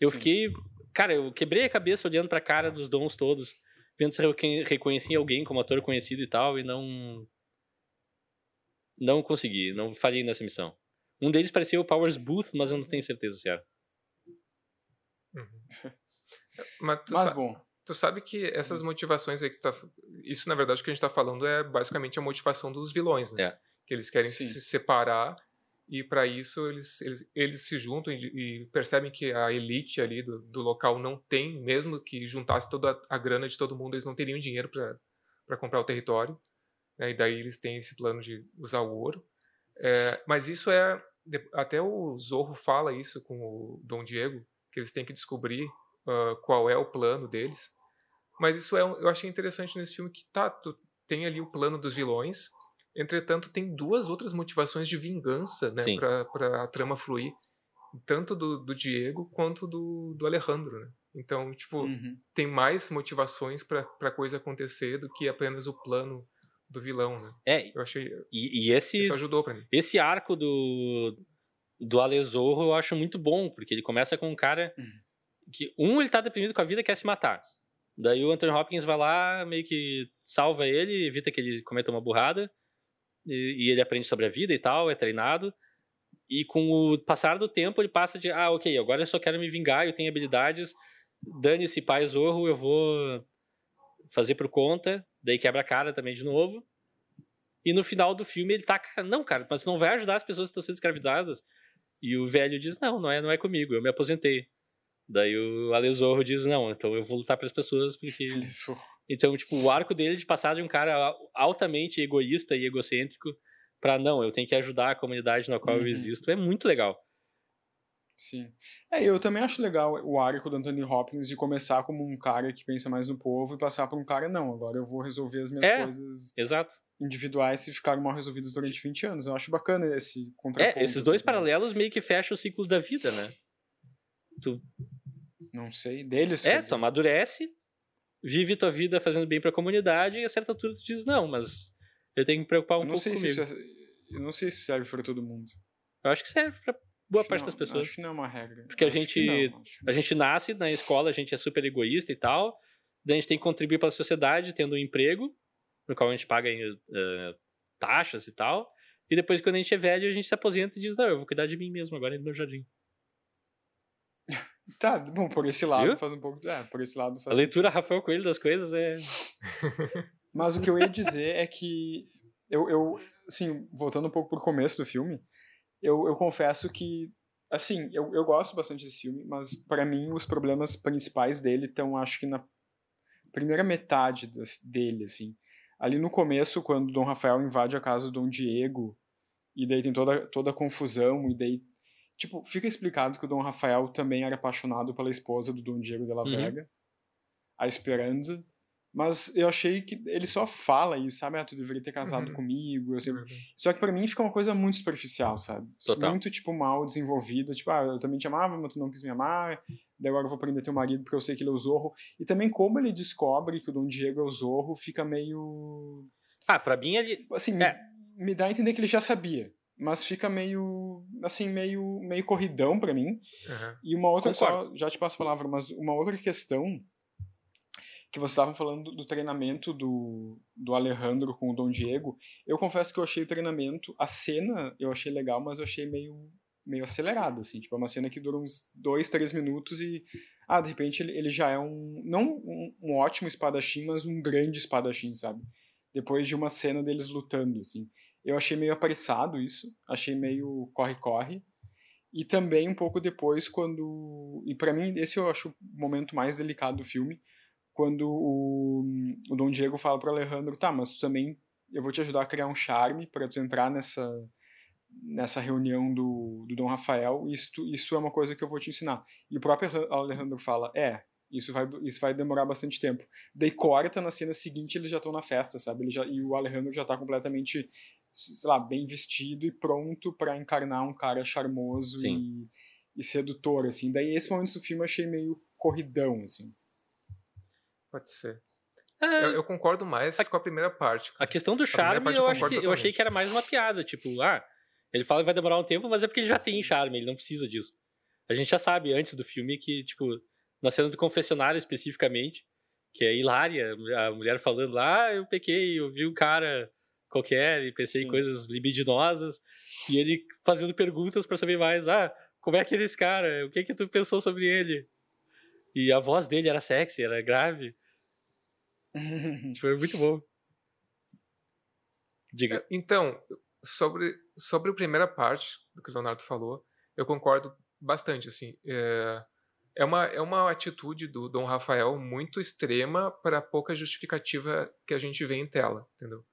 Eu Sim. fiquei. Cara, eu quebrei a cabeça olhando pra cara dos dons todos, vendo se eu reconhe- reconhecia alguém como ator conhecido e tal, e não. Não consegui, não falhei nessa missão. Um deles parecia o Powers Booth, mas eu não tenho certeza se era. Uhum. Mas, tu, Mas sa- bom, tu sabe que essas motivações aí que tá. Isso, na verdade, que a gente tá falando é basicamente a motivação dos vilões, né? É. Que eles querem Sim. se separar e para isso eles, eles, eles se juntam e, e percebem que a elite ali do, do local não tem, mesmo que juntasse toda a grana de todo mundo, eles não teriam dinheiro para comprar o território. né? E daí eles têm esse plano de usar o ouro. É, mas isso é. Até o Zorro fala isso com o Dom Diego, que eles têm que descobrir ah, qual é o plano deles. Mas isso é, um- eu achei interessante nesse filme que tá, tu tem ali o plano dos vilões, entretanto tem duas outras motivações de vingança, né, pra a trama fluir, tanto do, do Diego quanto do, do Alejandro, né? Então, tipo, uhum. tem mais motivações pra, pra coisa acontecer do que apenas o plano do vilão, né? É, Eu achei, e, e esse, isso ajudou pra mim. esse arco do, do Alezorro eu acho muito bom, porque ele começa com um cara Uhum. que, um, ele tá deprimido com a vida e quer se matar. Daí o Anthony Hopkins vai lá, meio que salva ele, evita que ele cometa uma burrada, e, e ele aprende sobre a vida e tal, é treinado. E com o passar do tempo, ele passa de, ah, ok, agora eu só quero me vingar, eu tenho habilidades, dane-se pai Zorro, eu vou fazer por conta, daí quebra a cara também de novo. E no final do filme ele tá, cara, não, cara, mas não vai ajudar as pessoas que estão sendo escravizadas. E o velho diz, não, não é, não é comigo, eu me aposentei. Daí o Alezorro diz, não, então eu vou lutar pelas pessoas, porque... Isso. Então, tipo, o arco dele de passar de um cara altamente egoísta e egocêntrico pra, não, eu tenho que ajudar a comunidade na qual eu Uhum. existo, é muito legal. Sim. É, eu também acho legal o arco do Anthony Hopkins de começar como um cara que pensa mais no povo e passar por um cara, não, agora eu vou resolver as minhas É. coisas Exato. individuais e ficaram mal resolvidas durante 20 anos. Eu acho bacana esse contraponto. É, esses dois assim, paralelos meio que fecham o ciclo da vida, né? Tu, Não sei, deles. é, tu dizer. amadurece, vive tua vida fazendo bem pra comunidade e a certa altura tu diz, não, mas eu tenho que me preocupar um pouco se comigo. isso é, eu não sei se serve para todo mundo. Eu acho que serve pra boa Acho parte não- das pessoas. Acho que não é uma regra. Porque a Acho gente- não. A gente nasce na escola, a gente é super egoísta e tal. Daí a gente tem que contribuir para a sociedade tendo um emprego, no qual a gente paga eh, taxas e tal. E depois, quando a gente é velho, a gente se aposenta e diz: Não, eu vou cuidar de mim mesmo agora no meu jardim. [laughs] Tá, bom, por esse lado Viu? faz um pouco. É, por esse lado A faz leitura Rafael Coelho das coisas é. Mas o que eu ia [laughs] dizer é que eu, eu assim, voltando um pouco pro começo do filme, eu, eu confesso que, assim, eu, eu gosto bastante desse filme, mas para mim os problemas principais dele estão, acho que na primeira metade das, dele, assim. Ali no começo, quando Dom Rafael invade a casa do Dom Diego, e daí tem toda, toda a confusão, e daí, tipo, fica explicado que o Dom Rafael também era apaixonado pela esposa do Dom Diego de la Uhum. Vega, a Esperanza, mas eu achei que ele só fala isso, sabe? Ah, tu deveria ter casado Uhum. comigo. Eu sempre... Só que pra mim fica uma coisa muito superficial, sabe? Total. Muito, tipo, mal desenvolvida. Tipo, ah, eu também te amava, mas tu não quis me amar. Daí agora eu vou prender teu marido porque eu sei que ele é o Zorro. E também como ele descobre que o Dom Diego é o Zorro, fica meio... Ah, pra mim ele. Assim, É. me, me dá a entender que ele já sabia. Mas fica meio, assim, meio, meio corridão pra mim. Aham. E uma outra Concordo. só, já te passo a palavra, mas uma outra questão que vocês estavam falando do, treinamento do, do Alejandro com o Dom Diego, eu confesso que eu achei o treinamento, a cena eu achei legal, mas eu achei meio, meio acelerada, assim, tipo, é uma cena que dura uns dois, três minutos e, ah, de repente ele, ele já é um, não um, um ótimo espadachim, mas um grande espadachim, sabe? Depois de uma cena deles lutando, assim. Eu achei meio apressado isso, achei meio corre-corre, e também um pouco depois quando e pra mim esse eu acho o momento mais delicado do filme quando o, o Dom Diego fala pro Alejandro tá mas tu também eu vou te ajudar a criar um charme para tu entrar nessa nessa reunião do, do Dom Rafael e isso, isso é uma coisa que eu vou te ensinar e o próprio Alejandro fala é isso vai isso vai demorar bastante tempo daí corta na cena seguinte eles já estão na festa sabe ele já e o Alejandro já tá completamente sei lá, bem vestido e pronto para encarnar um cara charmoso Sim. e sedutor, assim. Daí, esse momento do filme eu achei meio corridão, assim. Pode ser. É, eu, eu, concordo mais a, com a primeira parte. A questão do charme, eu, eu acho que, eu achei que era mais uma piada. Tipo, ah, ele fala que vai demorar um tempo, mas é porque ele já tem charme, ele não precisa disso. A gente já sabe antes do filme que, tipo, na cena do confessionário especificamente, que é hilária, a mulher falando lá, ah, eu pequei, eu vi um cara qualquer e pensei Sim. em coisas libidinosas, e ele fazendo perguntas para saber mais, ah, como é que ele é esse cara? O que que tu pensou sobre ele? E a voz dele era sexy, era grave. [laughs] Foi muito bom. Diga. É, então, sobre, sobre a primeira parte do que o Leonardo falou, eu concordo bastante, assim. É, é, uma, é uma atitude do Dom Rafael muito extrema para pouca justificativa que a gente vê em tela, entendeu?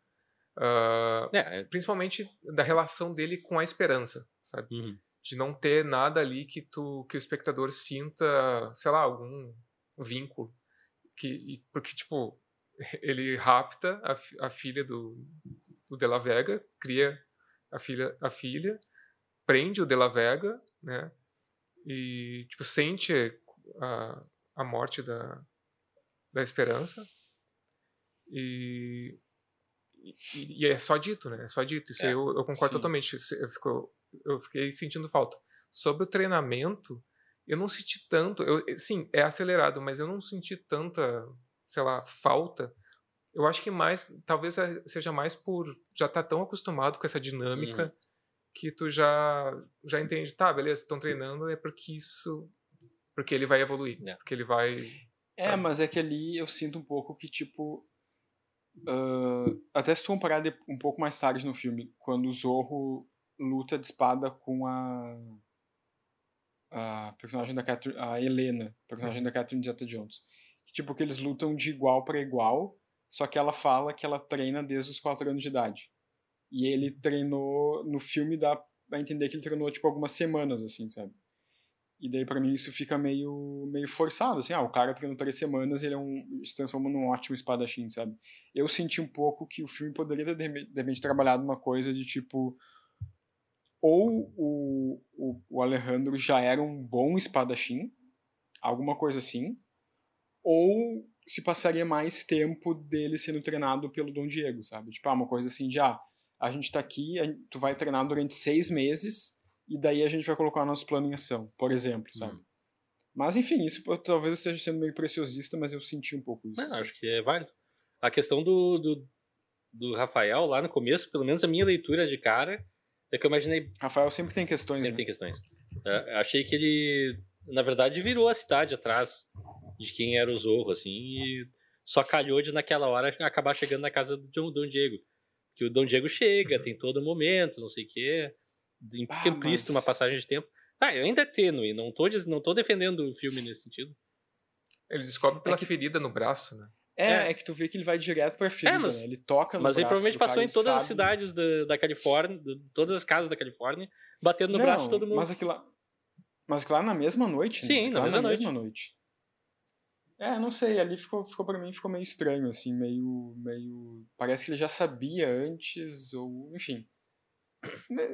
Uh, é, principalmente da relação dele com a esperança, sabe? Uhum. De não ter nada ali que, tu, que o espectador sinta, sei lá, algum vínculo. Que, porque, tipo, ele rapta a, a filha do, do De La Vega, cria a filha, a filha, prende o De La Vega, né? E, tipo, sente a, a morte da, da esperança. E, e, e, é só dito, né? É só dito. Isso é, eu, eu concordo sim. totalmente. Eu, fico, eu fiquei sentindo falta. Sobre o treinamento, eu não senti tanto. Eu, sim, é acelerado, mas eu não senti tanta, sei lá, falta. Eu acho que mais, talvez é, seja mais por já estar tá tão acostumado com essa dinâmica uhum. que tu já já entende, tá, beleza, estão treinando é porque isso, porque ele vai evoluir, é. porque ele vai. É, sabe? mas é que ali eu sinto um pouco que tipo Uh, até se tu comparar um pouco mais tarde no filme, quando o Zorro luta de espada com a a personagem da Catherine, a Helena, personagem da Catherine Zeta-Jones. Tipo, que eles lutam de igual para igual, só que ela fala que ela treina desde os 4 anos de idade. E ele treinou, no filme dá a entender que ele treinou, tipo, algumas semanas, assim, sabe? E daí para mim isso fica meio, meio forçado, assim, ah, o cara treinou três semanas ele é um, se transforma num ótimo espadachim, sabe? Eu senti um pouco que o filme poderia ter, de repente, trabalhado uma coisa de tipo, ou o, o, o Alejandro já era um bom espadachim, alguma coisa assim, ou se passaria mais tempo dele sendo treinado pelo Dom Diego, sabe? Tipo, ah, uma coisa assim de, ah, a gente tá aqui, tu vai treinar durante seis meses e daí a gente vai colocar o nosso plano em ação, por exemplo, sabe? Uhum. Mas enfim, isso talvez eu esteja sendo meio preciosista, mas eu senti um pouco isso. Não, acho que é válido. A questão do, do, do, Rafael lá no começo, pelo menos a minha leitura de cara, é que eu imaginei. Rafael sempre tem questões. Sempre né? tem questões. É, achei que ele, na verdade, virou a cidade atrás de quem era o Zorro, assim, e só calhou de naquela hora acabar chegando na casa do Dom Diego. Que o Dom Diego chega, uhum. tem todo momento, não sei o quê fica ah, mas... uma passagem de tempo. Ah, ainda é tênue, não tô, não tô defendendo o filme nesse sentido. Ele descobre pela é que... ferida no braço, né? É, é, é, que tu vê que ele vai direto pra ferida, é, mas, né? Ele toca no Mas ele provavelmente passou cara, em todas as cidades da, da Califórnia, de, todas as casas da Califórnia, batendo no não, braço de todo mundo. Mas aquilo lá, mas aquilo lá na mesma noite, Sim, né? na, mesma, na noite. mesma noite. É, não sei, ali ficou, ficou pra mim ficou meio estranho, assim, meio, meio... Parece que ele já sabia antes, ou... Enfim.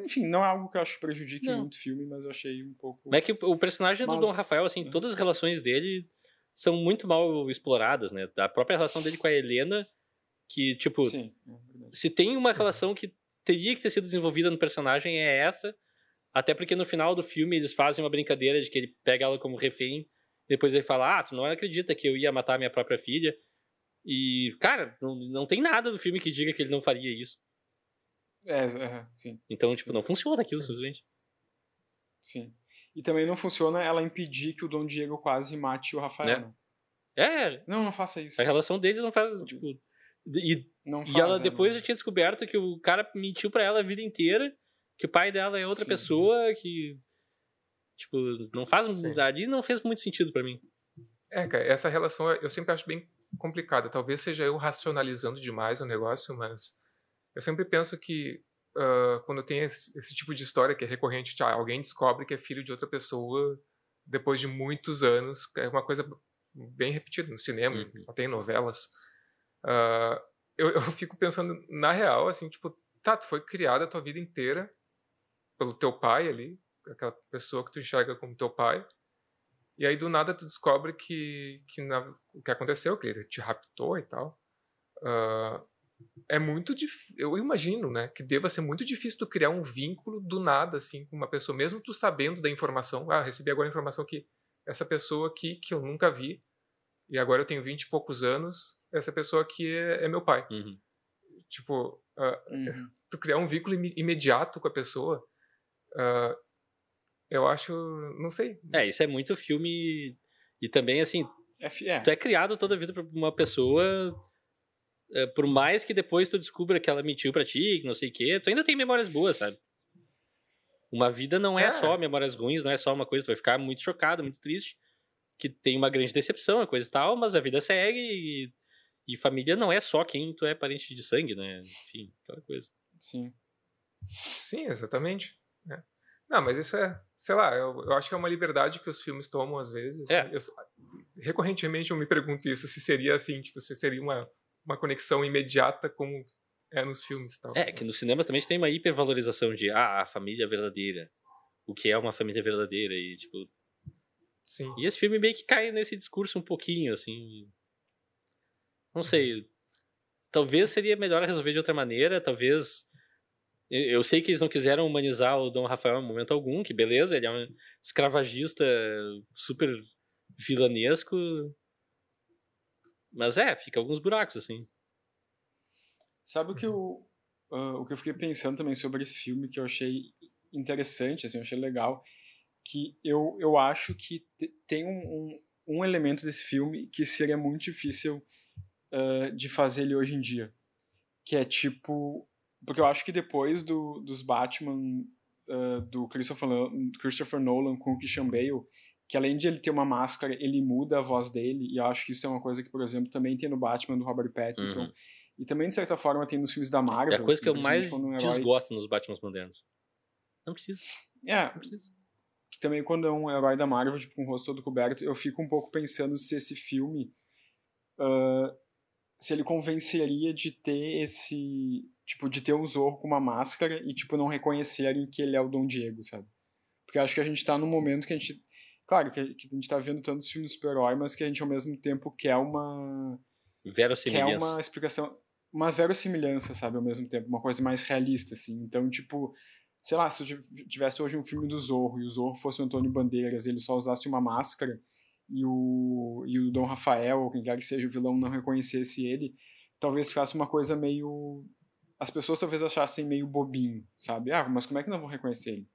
Enfim, não é algo que eu acho que prejudique não. muito o filme, mas eu achei um pouco. Mas é que o personagem mas, do Dom Rafael, assim, é. todas as relações dele são muito mal exploradas, né? A própria relação dele com a Helena, que, tipo, Sim, é se tem uma relação que teria que ter sido desenvolvida no personagem, é essa. Até porque no final do filme eles fazem uma brincadeira de que ele pega ela como refém, depois ele fala: Ah, tu não acredita que eu ia matar minha própria filha. E, cara, não, não tem nada do filme que diga que ele não faria isso. É, é sim. Então, tipo, não funciona aquilo, sim. simplesmente. Sim. E também não funciona ela impedir que o Dom Diego quase mate o Rafael. Né? É. Não, não faça isso. A relação deles não faz, tipo... E, não faz, e ela é, depois já tinha descoberto que o cara mentiu para ela a vida inteira, que o pai dela é outra sim. pessoa, que... Tipo, não faz... Ali não fez muito sentido para mim. É, cara, essa relação eu sempre acho bem complicada. Talvez seja eu racionalizando demais o negócio, mas eu sempre penso que uh, quando tem esse, esse, tipo de história que é recorrente, tipo, alguém descobre que é filho de outra pessoa depois de muitos anos, é uma coisa bem repetida no cinema, uhum. até em novelas. Uh, eu, eu fico pensando, na real, assim, tipo, tá, tu foi criada a tua vida inteira pelo teu pai ali, aquela pessoa que tu enxerga como teu pai. E aí do nada tu descobre que, que na, o que aconteceu, que ele te raptou e tal. Uh, é muito difícil. Eu imagino, né, que deva ser muito difícil tu criar um vínculo do nada, assim, com uma pessoa, mesmo tu sabendo da informação. Ah, recebi agora a informação que essa pessoa aqui, que eu nunca vi, e agora eu tenho vinte e poucos anos, essa pessoa aqui é, é meu pai. Uhum. Tipo, uh, uhum. tu criar um vínculo im imediato com a pessoa, uh, eu acho, não sei. É, isso é muito filme. E também, assim, é, é. tu é criado toda a vida pra uma pessoa é, por mais que depois tu descubra que ela mentiu para ti, que não sei o quê, tu ainda tem memórias boas, sabe? Uma vida não é, é, só memórias ruins, não é só uma coisa, tu vai ficar muito chocado, muito triste, que tem uma grande decepção, a coisa e tal, mas a vida segue e, e família não é só quem tu é parente de sangue, né? Enfim, aquela coisa. Sim. Sim, exatamente. É. Não, mas isso é, sei lá, eu, eu, acho que é uma liberdade que os filmes tomam às vezes. É. Eu, recorrentemente eu me pergunto isso, se seria assim, tipo, se seria uma uma conexão imediata como é nos filmes. Tal. É, que nos cinemas também tem uma hipervalorização de ah, a família verdadeira. O que é uma família verdadeira e, tipo... Sim. E esse filme meio que cai nesse discurso um pouquinho, assim... Não sei. Talvez seria melhor resolver de outra maneira, talvez... Eu sei que eles não quiseram humanizar o Dom Rafael em momento algum, que beleza, ele é um escravagista super vilanesco, mas é, fica alguns buracos, assim. Sabe o que eu, uh, o que eu fiquei pensando também sobre esse filme, que eu achei interessante, assim, eu achei legal, que eu, eu acho que tem um, um, um, elemento desse filme que seria muito difícil uh, de fazer ele hoje em dia. Que é tipo... Porque eu acho que depois do, dos Batman uh, do Christopher, Christopher Nolan com o Christian Bale, que além de ele ter uma máscara, ele muda a voz dele, e eu acho que isso é uma coisa que, por exemplo, também tem no Batman do Robert Pattinson, uhum. e também, de certa forma, tem nos filmes da Marvel. É a coisa que eu mais um herói... desgosto nos Batmans modernos. Não precisa. É. Não precisa. Que também quando é um herói da Marvel, tipo, com o rosto todo coberto, eu fico um pouco pensando se esse filme... Uh, se ele convenceria de ter esse... Tipo, de ter o Zorro com uma máscara e, tipo, não reconhecerem que ele é o Dom Diego, sabe? Porque acho que a gente tá num momento que a gente Claro que, a gente tá vendo tantos filmes super-herói, mas que a gente ao mesmo tempo quer uma. Verossimilhança. Quer uma explicação. Uma verossimilhança, sabe? Ao mesmo tempo. Uma coisa mais realista, assim. Então, tipo. Sei lá, se eu tivesse hoje um filme do Zorro e o Zorro fosse o Antônio Bandeiras e ele só usasse uma máscara e o, e o Dom Rafael, ou quem quer que seja o vilão, não reconhecesse ele, talvez ficasse uma coisa meio. As pessoas talvez achassem meio bobinho, sabe? Ah, mas como é que não vão reconhecer ele?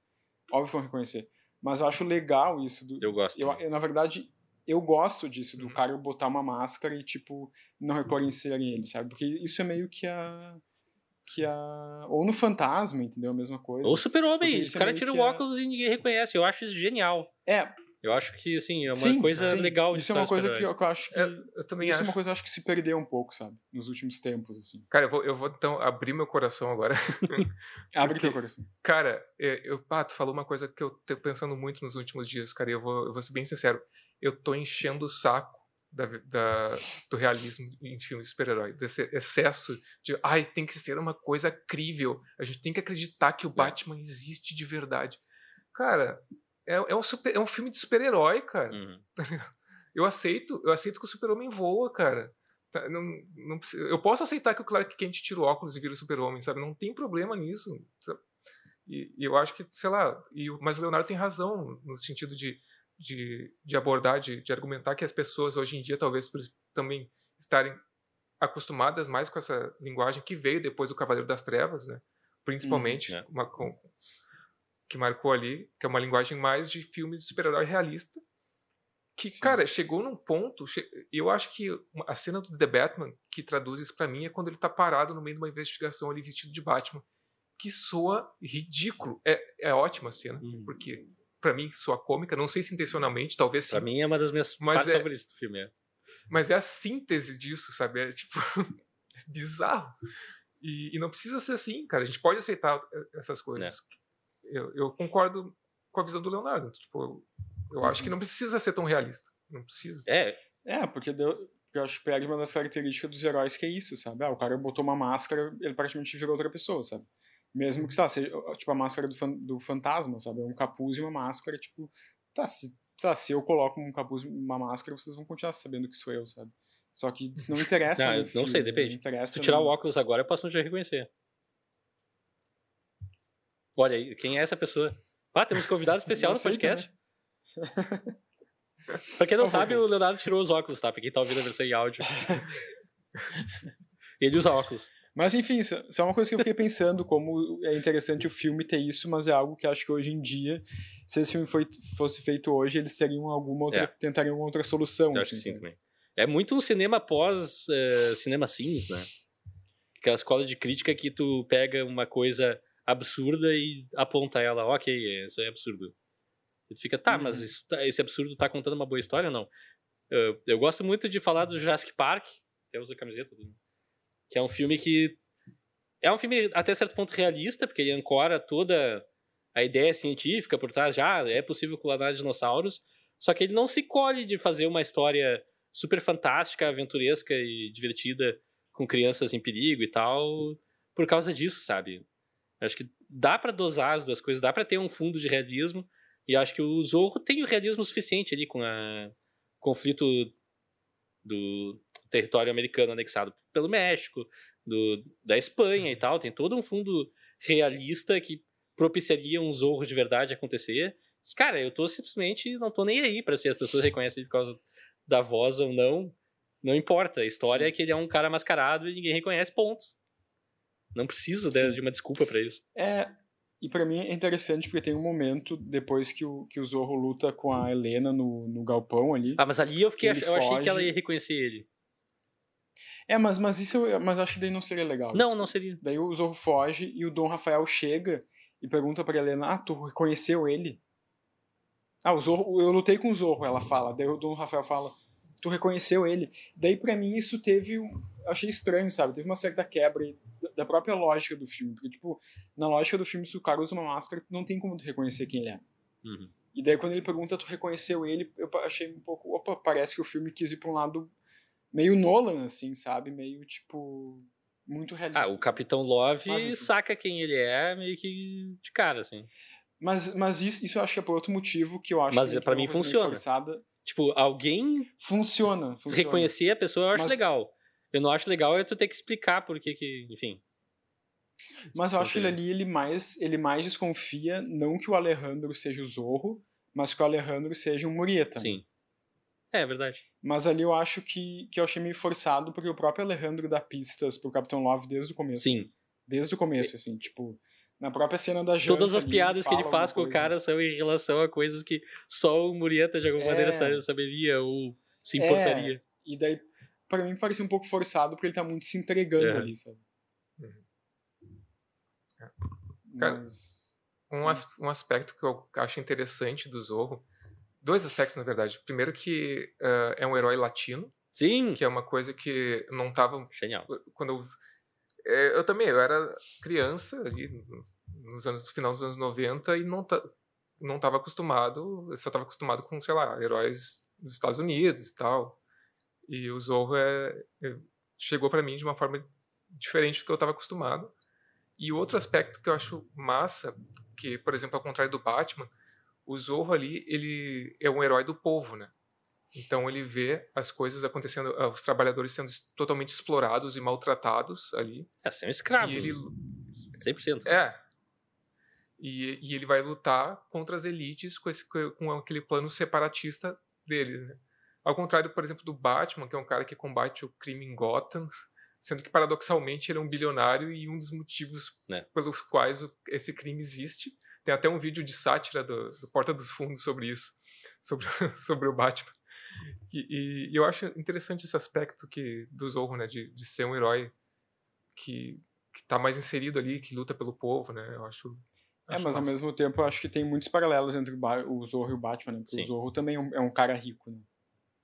Óbvio que vão reconhecer. Mas eu acho legal isso. Do, eu gosto. Eu, eu, na verdade, eu gosto disso, do uhum. cara botar uma máscara e, tipo, não reconhecerem ele, sabe? Porque isso é meio que a. Que a. Ou no Fantasma, entendeu? A mesma coisa. Ou Super-Homem. O cara é tira o óculos a... e ninguém reconhece. Eu acho isso genial. É, eu acho que, assim, é uma sim, coisa sim. legal de Isso é uma coisa que eu, que eu, acho que. Eu, eu também isso acho. é uma coisa que eu acho que se perdeu um pouco, sabe? Nos últimos tempos, assim. Cara, eu vou, eu vou então abrir meu coração agora. [laughs] Abre teu coração. Cara, é, eu, pá, tu falou uma coisa que eu tô pensando muito nos últimos dias, cara, e eu vou, eu vou ser bem sincero. Eu tô enchendo o saco da, da, do realismo em filmes de super-herói, desse excesso de, ai, tem que ser uma coisa crível, a gente tem que acreditar que o é. Batman existe de verdade. Cara, é, é, um, super, é um filme de super-herói, cara. Uhum. [laughs] eu aceito, eu aceito que o super-homem voa, cara. Tá, não, não, eu posso aceitar que o Clark Kent tira o óculos e vira super-homem, sabe? Não tem problema nisso. E, e, eu acho que, sei lá, e, mas o Leonardo tem razão no sentido de, de, de abordar, de, de argumentar que as pessoas hoje em dia, talvez por também estarem acostumadas mais com essa linguagem que veio depois do Cavaleiro das Trevas, né? Principalmente, hum, uma, com, que marcou ali, que é uma linguagem mais de filmes de super-herói realista. Que, Sim. cara, chegou num ponto. Che... Eu acho que a cena do The Batman que traduz isso para mim é quando ele tá parado no meio de uma investigação ali vestido de Batman. Que soa ridículo. É, é ótima a cena, hum. porque para mim soa cômica, não sei se intencionalmente, talvez sim. Pra mim é uma das minhas mas é, favoritas do filme. É. Mas é a síntese disso, sabe? É tipo. [laughs] é bizarro. E, e, não precisa ser assim, cara. A gente pode aceitar eh, essas coisas. É eu, eu concordo com a visão do Leonardo. Tipo, eu, eu acho que uhum. não precisa ser tão realista. Não precisa. É. É, porque deu, eu acho que pega uma das características dos heróis que é isso, sabe? Ah, o cara botou uma máscara, ele praticamente virou outra pessoa, sabe? Mesmo que, lá, seja, tipo, a máscara do, fan, do fantasma, sabe? É um capuz e uma máscara, tipo, tá, se, lá, se eu coloco um capuz e uma máscara, vocês vão continuar sabendo que sou eu, sabe? Só que [laughs] isso não interessa. Não, filme, não sei, depende. Interessa Se tu tirar no... o óculos agora, eu posso não te reconhecer. Olha aí, quem é essa pessoa? Ah, temos convidado [laughs] especial no sei podcast. [laughs] pra quem não sabe, o Leonardo tirou os óculos, tá? Pra quem tá ouvindo a versão em áudio. [laughs] Ele usa óculos. Mas enfim, isso é uma coisa que eu fiquei pensando, como é interessante o filme ter isso, mas é algo que acho que hoje em dia, se esse filme foi, fosse feito hoje, eles teriam alguma outra, É. tentariam uma outra solução. Eu acho assim, que sim também. É muito um cinema pós eh, cinema sims, né? Aquela escola de crítica que tu pega uma coisa absurda e aponta ela, ok, isso é absurdo. E tu fica, tá, mas Uhum. isso tá- esse absurdo tá contando uma boa história ou não? Eu, eu gosto muito de falar do Jurassic Park, até uso a camiseta, do- que é um filme que é um filme até certo ponto realista, porque ele ancora toda a ideia científica por trás, já é possível clonar dinossauros, só que ele não se colhe de fazer uma história super fantástica, aventuresca e divertida com crianças em perigo e tal, por causa disso, sabe? Acho que dá pra dosar as duas coisas, dá pra ter um fundo de realismo, e acho que o Zorro tem o realismo suficiente ali com o conflito do território americano anexado pelo México, do, da Espanha e tal, tem todo um fundo realista que propiciaria um Zorro de verdade acontecer. Cara, eu tô simplesmente não tô nem aí pra se as pessoas reconhecem ele por causa da voz ou não. Não importa. A história Sim. é que ele é um cara mascarado e ninguém reconhece, ponto. Não preciso de, de uma desculpa pra isso. É, e pra mim é interessante porque tem um momento depois que o, que o Zorro luta com a Helena no, no galpão ali. Ah, mas ali eu fiquei, eu achei que ela foge. ia reconhecer ele. É, mas, mas isso eu, mas acho que daí não seria legal. Não, isso. não seria. Daí o Zorro foge e o Dom Rafael chega e pergunta pra Helena: Ah, tu reconheceu ele? Ah, o Zorro, eu lutei com o Zorro, ela fala. Daí o Dom Rafael fala: Tu reconheceu ele? Daí pra mim isso teve. um- Eu achei estranho, sabe? Teve uma certa quebra da- própria lógica do filme. Porque, tipo, na lógica do filme, se o cara usa uma máscara, não tem como tu reconhecer quem ele é. Uhum. E daí quando ele pergunta, tu reconheceu ele, eu achei um pouco, opa, parece que o filme quis ir pra um lado meio Nolan, assim, sabe? Meio, tipo, muito realista. Ah, o Capitão Love Mas, saca quem ele é meio que de cara, assim. Mas, mas isso, isso eu acho que é por outro motivo que eu acho Mas que pra é uma mim funciona. Forçada. Tipo, alguém Funciona, funciona. reconhecer a pessoa eu acho Mas- legal. Eu não acho legal é tu ter que explicar por que que, enfim. Mas eu acho que ele ali, ele mais, ele mais desconfia, não que o Alejandro seja o Zorro, mas que o Alejandro seja um Murieta. Sim. É, é verdade. Mas ali eu acho que, que eu achei meio forçado, porque o próprio Alejandro dá pistas pro Capitão Love desde o começo. Sim. Desde o começo, assim, tipo, na própria cena da janta Todas as piadas que ele faz com o cara são em relação a coisas que só o Murieta de alguma É. maneira sa- saberia ou se É. importaria. E daí, pra mim, parecia um pouco forçado, porque ele tá muito se entregando É. ali, sabe? Cara, Mas... Um, as- um aspecto que eu acho interessante do Zorro, dois aspectos na verdade. Primeiro que ah, é um herói latino, Sim. que é uma coisa que não tava Genial. quando eu, é, eu também eu era criança ali no- nos anos no final dos anos 90 e não não estava acostumado, eu só estava acostumado com, sei lá, heróis dos Estados Unidos e tal. E o Zorro é, é- chegou para mim de uma forma diferente do que eu estava acostumado. E outro aspecto que eu acho massa, que, por exemplo, ao contrário do Batman, o Zorro ali, ele é um herói do povo, né? Então ele vê as coisas acontecendo, ah, os trabalhadores sendo totalmente explorados e maltratados ali. É, são escravos. E ele 100%. é. E, e ele vai lutar contra as elites com, esse, com aquele plano separatista deles. Né? Ao contrário, por exemplo, do Batman, que é um cara que combate o crime em Gotham, sendo que paradoxalmente ele é um bilionário e um dos motivos Né. pelos quais o- esse crime existe. Tem até um vídeo de sátira do, do Porta dos Fundos sobre isso, sobre, [laughs] sobre o Batman. E, e eu acho interessante esse aspecto que do Zorro, né, de, de ser um herói que que tá mais inserido ali, que luta pelo povo, né? Eu acho. É, mas ao mesmo tempo eu acho que tem muitos paralelos entre o, Zorro e o Batman, né? Porque Sim. o Zorro também é um, é um cara rico, né?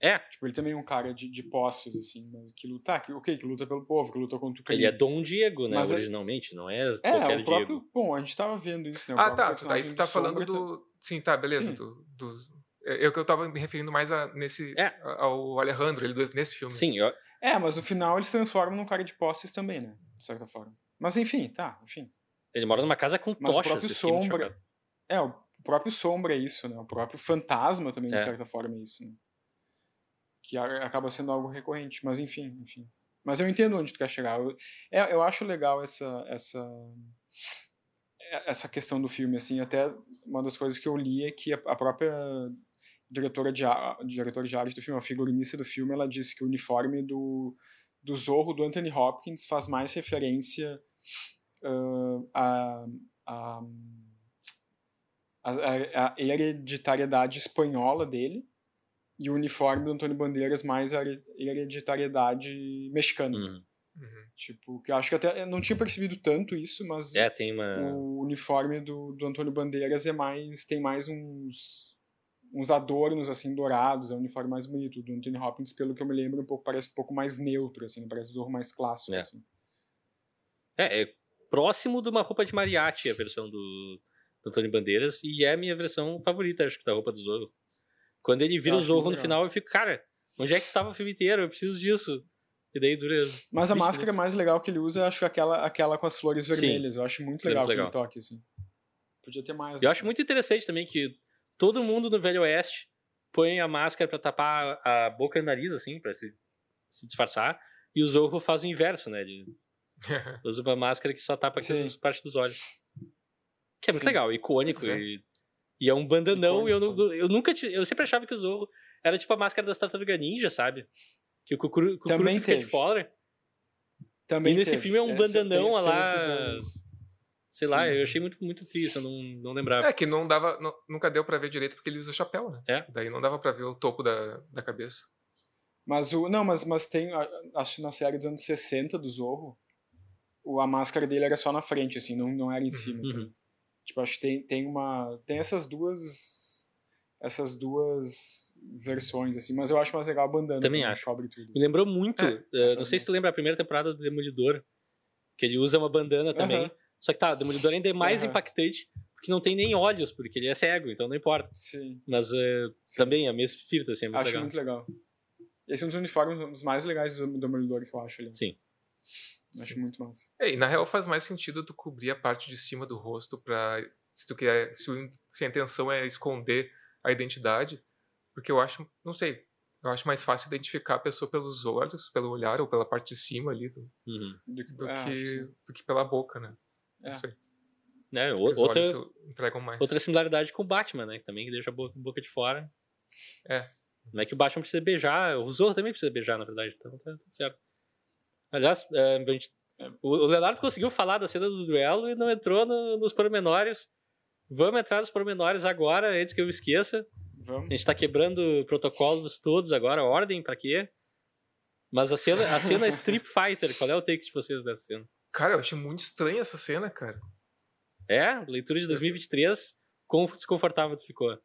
É, Tipo, ele também é um cara de, de posses, assim, mas que luta, que, ok, que luta pelo povo, que luta contra o crime. ele é Dom Diego, né, Mas é- originalmente, não é É, qualquer o próprio. Diego. Bom, a gente tava vendo isso, né? O Ah, próprio tá. Aí tu tá do falando Sombra tá- do. Sim, tá, beleza. Sim. Do, do... É é o que eu tava me referindo mais a, nesse. É. ao Alejandro, ele do- nesse filme. Sim, eu- É, mas no final ele se transforma num cara de posses também, né? De certa forma. Mas enfim, tá, enfim. Ele mora numa casa com Mas o tochas. próprio esse filme, Sombra. É, o próprio Sombra é isso, né? O próprio Fantasma também, É. de certa forma, é isso. Né? Que acaba sendo algo recorrente. Mas enfim, enfim. Mas eu entendo onde tu quer chegar. Eu, é, eu acho legal essa, essa, é- essa questão do filme, assim. Até uma das coisas que eu li é que a, própria diretora de, diretora de arte do filme, a figurinista do filme, ela disse que o uniforme do, do Zorro, do Anthony Hopkins, faz mais referência a, a, a, a- a hereditariedade espanhola dele e o uniforme do Antônio Bandeiras mais a here- hereditariedade mexicana. Uhum. Uhum. Tipo, que eu acho que até eu não tinha percebido tanto isso, mas É, tem uma. o uniforme do, do Antônio Bandeiras é mais tem mais uns uns adornos assim dourados, é um uniforme mais bonito. O do Anthony Hopkins, pelo que eu me lembro, um pouco parece um pouco mais neutro assim, parece um zorro mais clássico É. assim. É, é próximo de uma roupa de mariachi, a versão do, do Antônio Bandeiras, e é a minha versão favorita, acho que, da roupa do Zorro. Quando ele vira o Zorro no final, eu fico, cara, onde é que tava o filme inteiro? Eu preciso disso. E daí dura. Mas a 20 máscara minutos. mais legal que ele usa, eu acho que aquela aquela com as flores Sim. vermelhas, eu acho muito Muito legal, legal. aquele toque assim. Podia ter mais. Eu né? acho muito interessante também que todo mundo no Velho Oeste põe a máscara pra tapar a boca e o nariz, assim, pra se, se disfarçar, e o Zorro faz o inverso, né? Ele [laughs] usa uma máscara que só tapa aqui Sim. as partes dos olhos. Que é muito Sim. legal, icônico. É. E, e é um bandanão, e eu, não, Icônico. eu nunca tive, Eu sempre achava que o Zorro era tipo a máscara das tartaruga ninja, sabe? Que o Kukuru, Kukuru Também fica de fora. Também e nesse teve. filme é um Essa- bandanão tem- lá-. Sei lá, Sim. eu achei muito, muito triste, eu não, não lembrava. É que não dava, não- nunca deu pra ver direito porque ele usa chapéu, né? É. Daí não dava pra ver o topo da, da cabeça. Mas o. Não, mas, mas tem. Acho que na série dos anos 60 do Zorro, o, a máscara dele era só na frente, assim, não, não era em cima. Uhum. tá? Tipo, acho que tem, tem uma. Tem essas duas. Essas duas versões, assim, mas eu acho mais legal a bandana. Também acho. Cobre tudo. Me lembrou muito, É, eh, não sei se tu lembra a primeira temporada do Demolidor, que ele usa uma bandana também. Aham. Só que tá, o Demolidor ainda é mais Aham. impactante, porque não tem nem olhos, porque ele é cego, então não importa. Sim. Mas eh, Sim. também é o mesmo espírito, assim, é muito acho legal. muito legal. Esse é um dos uniformes um dos mais legais do Demolidor que eu acho ali. Sim. Acho muito massa. É, e na real faz mais sentido tu cobrir a parte de cima do rosto pra. Se tu quer. Se, se a intenção é esconder a identidade. Porque eu acho. Não sei. Eu acho mais fácil identificar a pessoa pelos olhos, pelo olhar ou pela parte de cima ali, do, Uhum. Do que, do é, acho que, sim. do que pela boca, né? É. Não sei. Os outra, entregam mais. outra similaridade com o Batman, né? que Também que deixa a boca, boca de fora. É. Não é que o Batman precisa beijar, o Zorro também precisa beijar, na verdade, então tá tudo certo. Aliás, eh, a gente- o o Leonardo conseguiu falar da cena do duelo e não entrou no- nos pormenores. Vamos entrar nos pormenores agora, antes que eu me esqueça. Vamos. A gente tá quebrando protocolos todos agora, ordem pra quê? Mas a cena, a cena é Street [laughs] Fighter, qual é o take de vocês dessa cena? Cara, eu achei muito estranha essa cena, cara. É, leitura de 2023, quão desconfortável tu ficou.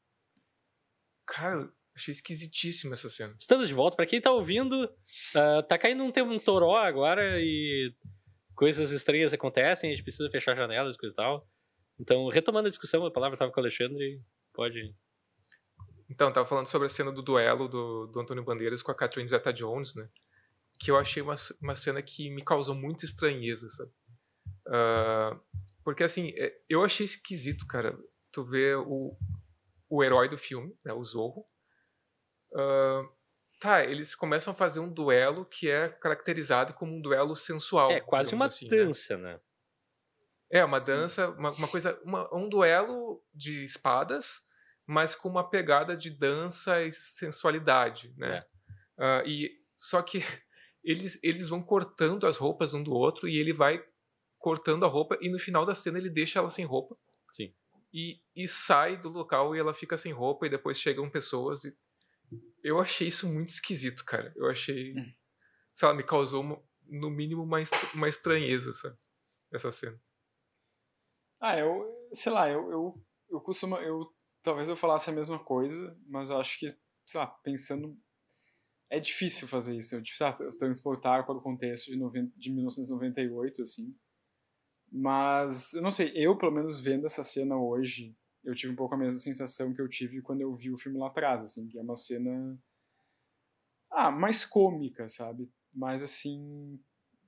Cara, achei esquisitíssima essa cena. Estamos de volta. Pra quem tá ouvindo, ah, tá caindo um, um toró agora e coisas estranhas acontecem, a gente precisa fechar janelas, coisa e tal. Então, retomando a discussão, a palavra tava com o Alexandre, pode... Então, tava falando sobre a cena do duelo do, do Antônio Bandeiras com a Catherine Zeta-Jones, né? Que eu achei uma, uma cena que me causou muita estranheza, sabe? Ah, porque, assim, é, eu achei esquisito, cara. Tu vê o, o herói do filme, né? O Zorro. Tá, eles começam a fazer um duelo que é caracterizado como um duelo sensual. É quase uma assim, né? dança, né? É, uma Sim. dança, uma, uma coisa, uma- um duelo de espadas, mas com uma pegada de dança e sensualidade, né? É. Ah, e só que [laughs] eles, eles vão cortando as roupas um do outro e ele vai cortando a roupa e no final da cena ele deixa ela sem roupa. Sim. E, e sai do local e ela fica sem roupa e depois chegam pessoas e eu achei isso muito esquisito, cara. Eu achei, Hum. sei lá, me causou uma- no mínimo uma, uma estranheza, sabe? Essa cena. Ah, eu, sei lá, eu, eu, eu costumo, eu, talvez eu falasse a mesma coisa, mas eu acho que, sei lá, pensando, é difícil fazer isso, é difícil ah, transportar para o contexto de, 90, de 1998, assim, mas, eu não sei, eu, pelo menos, vendo essa cena hoje, eu tive um pouco a mesma sensação que eu tive quando eu vi o filme lá atrás, assim, que é uma cena, ah, mais cômica, sabe, mas, assim,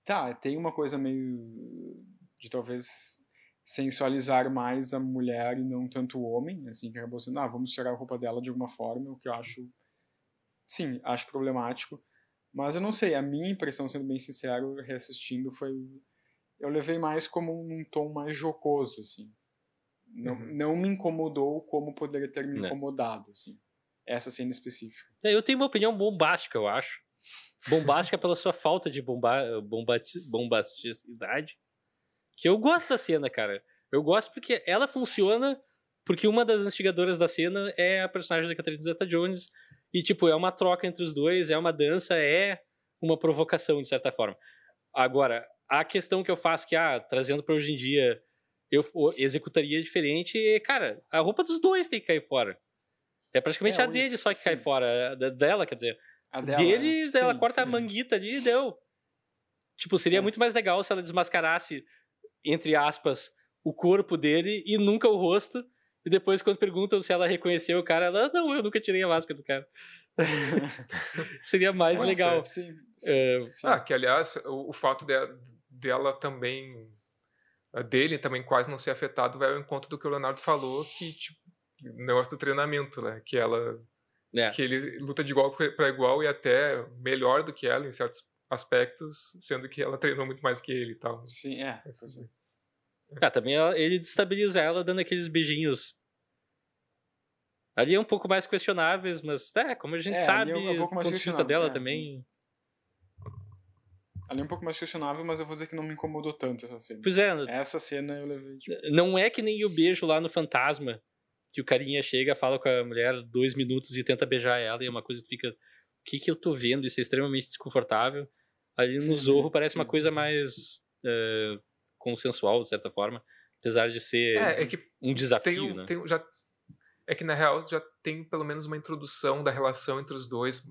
tá, tem uma coisa meio de talvez sensualizar mais a mulher e não tanto o homem, assim, que acabou sendo, ah, vamos tirar a roupa dela de alguma forma, o que eu acho, sim, acho problemático. Mas eu não sei, a minha impressão, sendo bem sincero, reassistindo, foi. Eu levei mais como um tom mais jocoso, assim. Não, uhum. não me incomodou como poderia ter me. Né. incomodado, assim. Essa cena específica. É, eu tenho uma opinião bombástica, eu acho. Bombástica pela sua falta de bomba, bomba, bombasticidade. Que eu gosto da cena, cara. Eu gosto porque ela funciona porque uma das instigadoras da cena é a personagem da Catherine Zeta-Jones e, tipo, é uma troca entre os dois, é uma dança, é uma provocação, de certa forma. Agora, a questão que eu faço que, ah, trazendo para hoje em dia, eu executaria diferente, cara, a roupa dos dois tem que cair fora. É praticamente é, a dele só que sim. cai fora, dela, quer dizer. A dela, dele, é. ela sim, corta sim. a manguita ali e deu. Tipo, seria é. muito mais legal se ela desmascarasse entre aspas, o corpo dele e nunca o rosto. E depois, quando perguntam se ela reconheceu o cara, ela, não, eu nunca tirei a máscara do cara. [laughs] Seria mais Pode legal. Sim, sim, é... sim, Ah, que aliás, o, o fato de, dela também, dele também quase não ser afetado, vai ao encontro do que o Leonardo falou, que, tipo, negócio do treinamento, né? Que ela. É. Que ele luta de igual para igual e até melhor do que ela em certos aspectos, sendo que ela treinou muito mais que ele e tal. Sim, é. Assim. Ah, também ele destabiliza ela dando aqueles beijinhos. Ali é um pouco mais questionáveis, mas é, como a gente é, sabe, é um, pouco mais ponto de vista dela é. também. Ali é um pouco mais questionável, mas eu vou dizer que não me incomodou tanto essa cena. Pois é. Essa cena eu levei. Tipo... Não é que nem o beijo lá no Fantasma, que o carinha chega, fala com a mulher dois minutos e tenta beijar ela, e é uma coisa que fica. O que, que eu tô vendo? Isso é extremamente desconfortável. Ali no uhum, Zorro parece sim. uma coisa mais. Uh, consensual, de certa forma, apesar de ser é, é um desafio. Tem, né? tem, já, é que na real já tem pelo menos uma introdução da relação entre os dois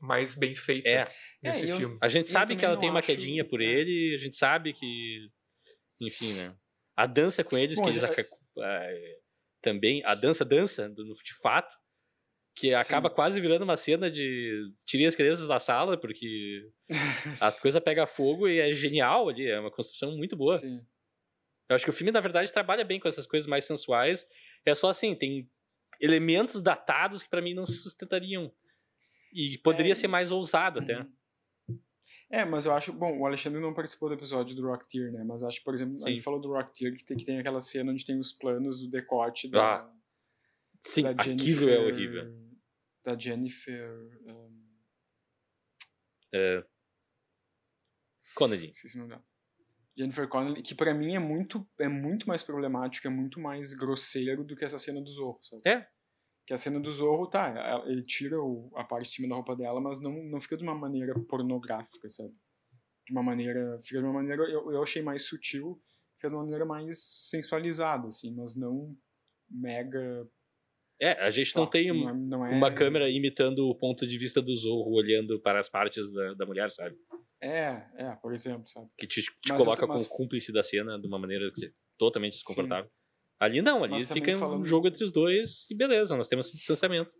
mais bem feita é. nesse é, filme. A gente sabe que ela tem uma quedinha por é. ele, a gente sabe que. Enfim, né? A dança com eles, Bom, que eles já... É, também. A dança, dança, de fato que acaba Sim. quase virando uma cena de tirei as crianças da sala, porque [laughs] a coisa pega fogo e é genial ali, é uma construção muito boa. Sim. Eu acho que o filme, na verdade, trabalha bem com essas coisas mais sensuais. É só assim, tem elementos datados que para mim não se sustentariam. E poderia é... ser mais ousado até. Uhum. É, mas eu acho, bom, o Alexandre não participou do episódio do Rocketeer, né? Mas acho, por exemplo, Sim. a gente falou do Rocketeer que tem, que tem aquela cena onde tem os planos, o decote da, ah Sim, da aquilo é horrível. Da Jennifer. Um... É... Connelly. Jennifer Connelly, que para mim é muito, é muito mais problemático, é muito mais grosseiro do que essa cena do Zorro, sabe? É. Que a cena do Zorro, tá, ele tira o, a parte de cima da roupa dela, mas não, não fica de uma maneira pornográfica, sabe? De uma maneira, fica de uma maneira, eu, eu achei mais sutil, fica de uma maneira mais sensualizada, assim, mas não mega é, a gente não tem um, não é... uma câmera imitando o ponto de vista do Zorro olhando para as partes da, da mulher, sabe? É, é, por exemplo, sabe? Que te, te coloca mas... como cúmplice da cena de uma maneira totalmente desconfortável. Sim. Ali não, ali mas fica falando... um jogo entre os dois e beleza, nós temos esse distanciamento.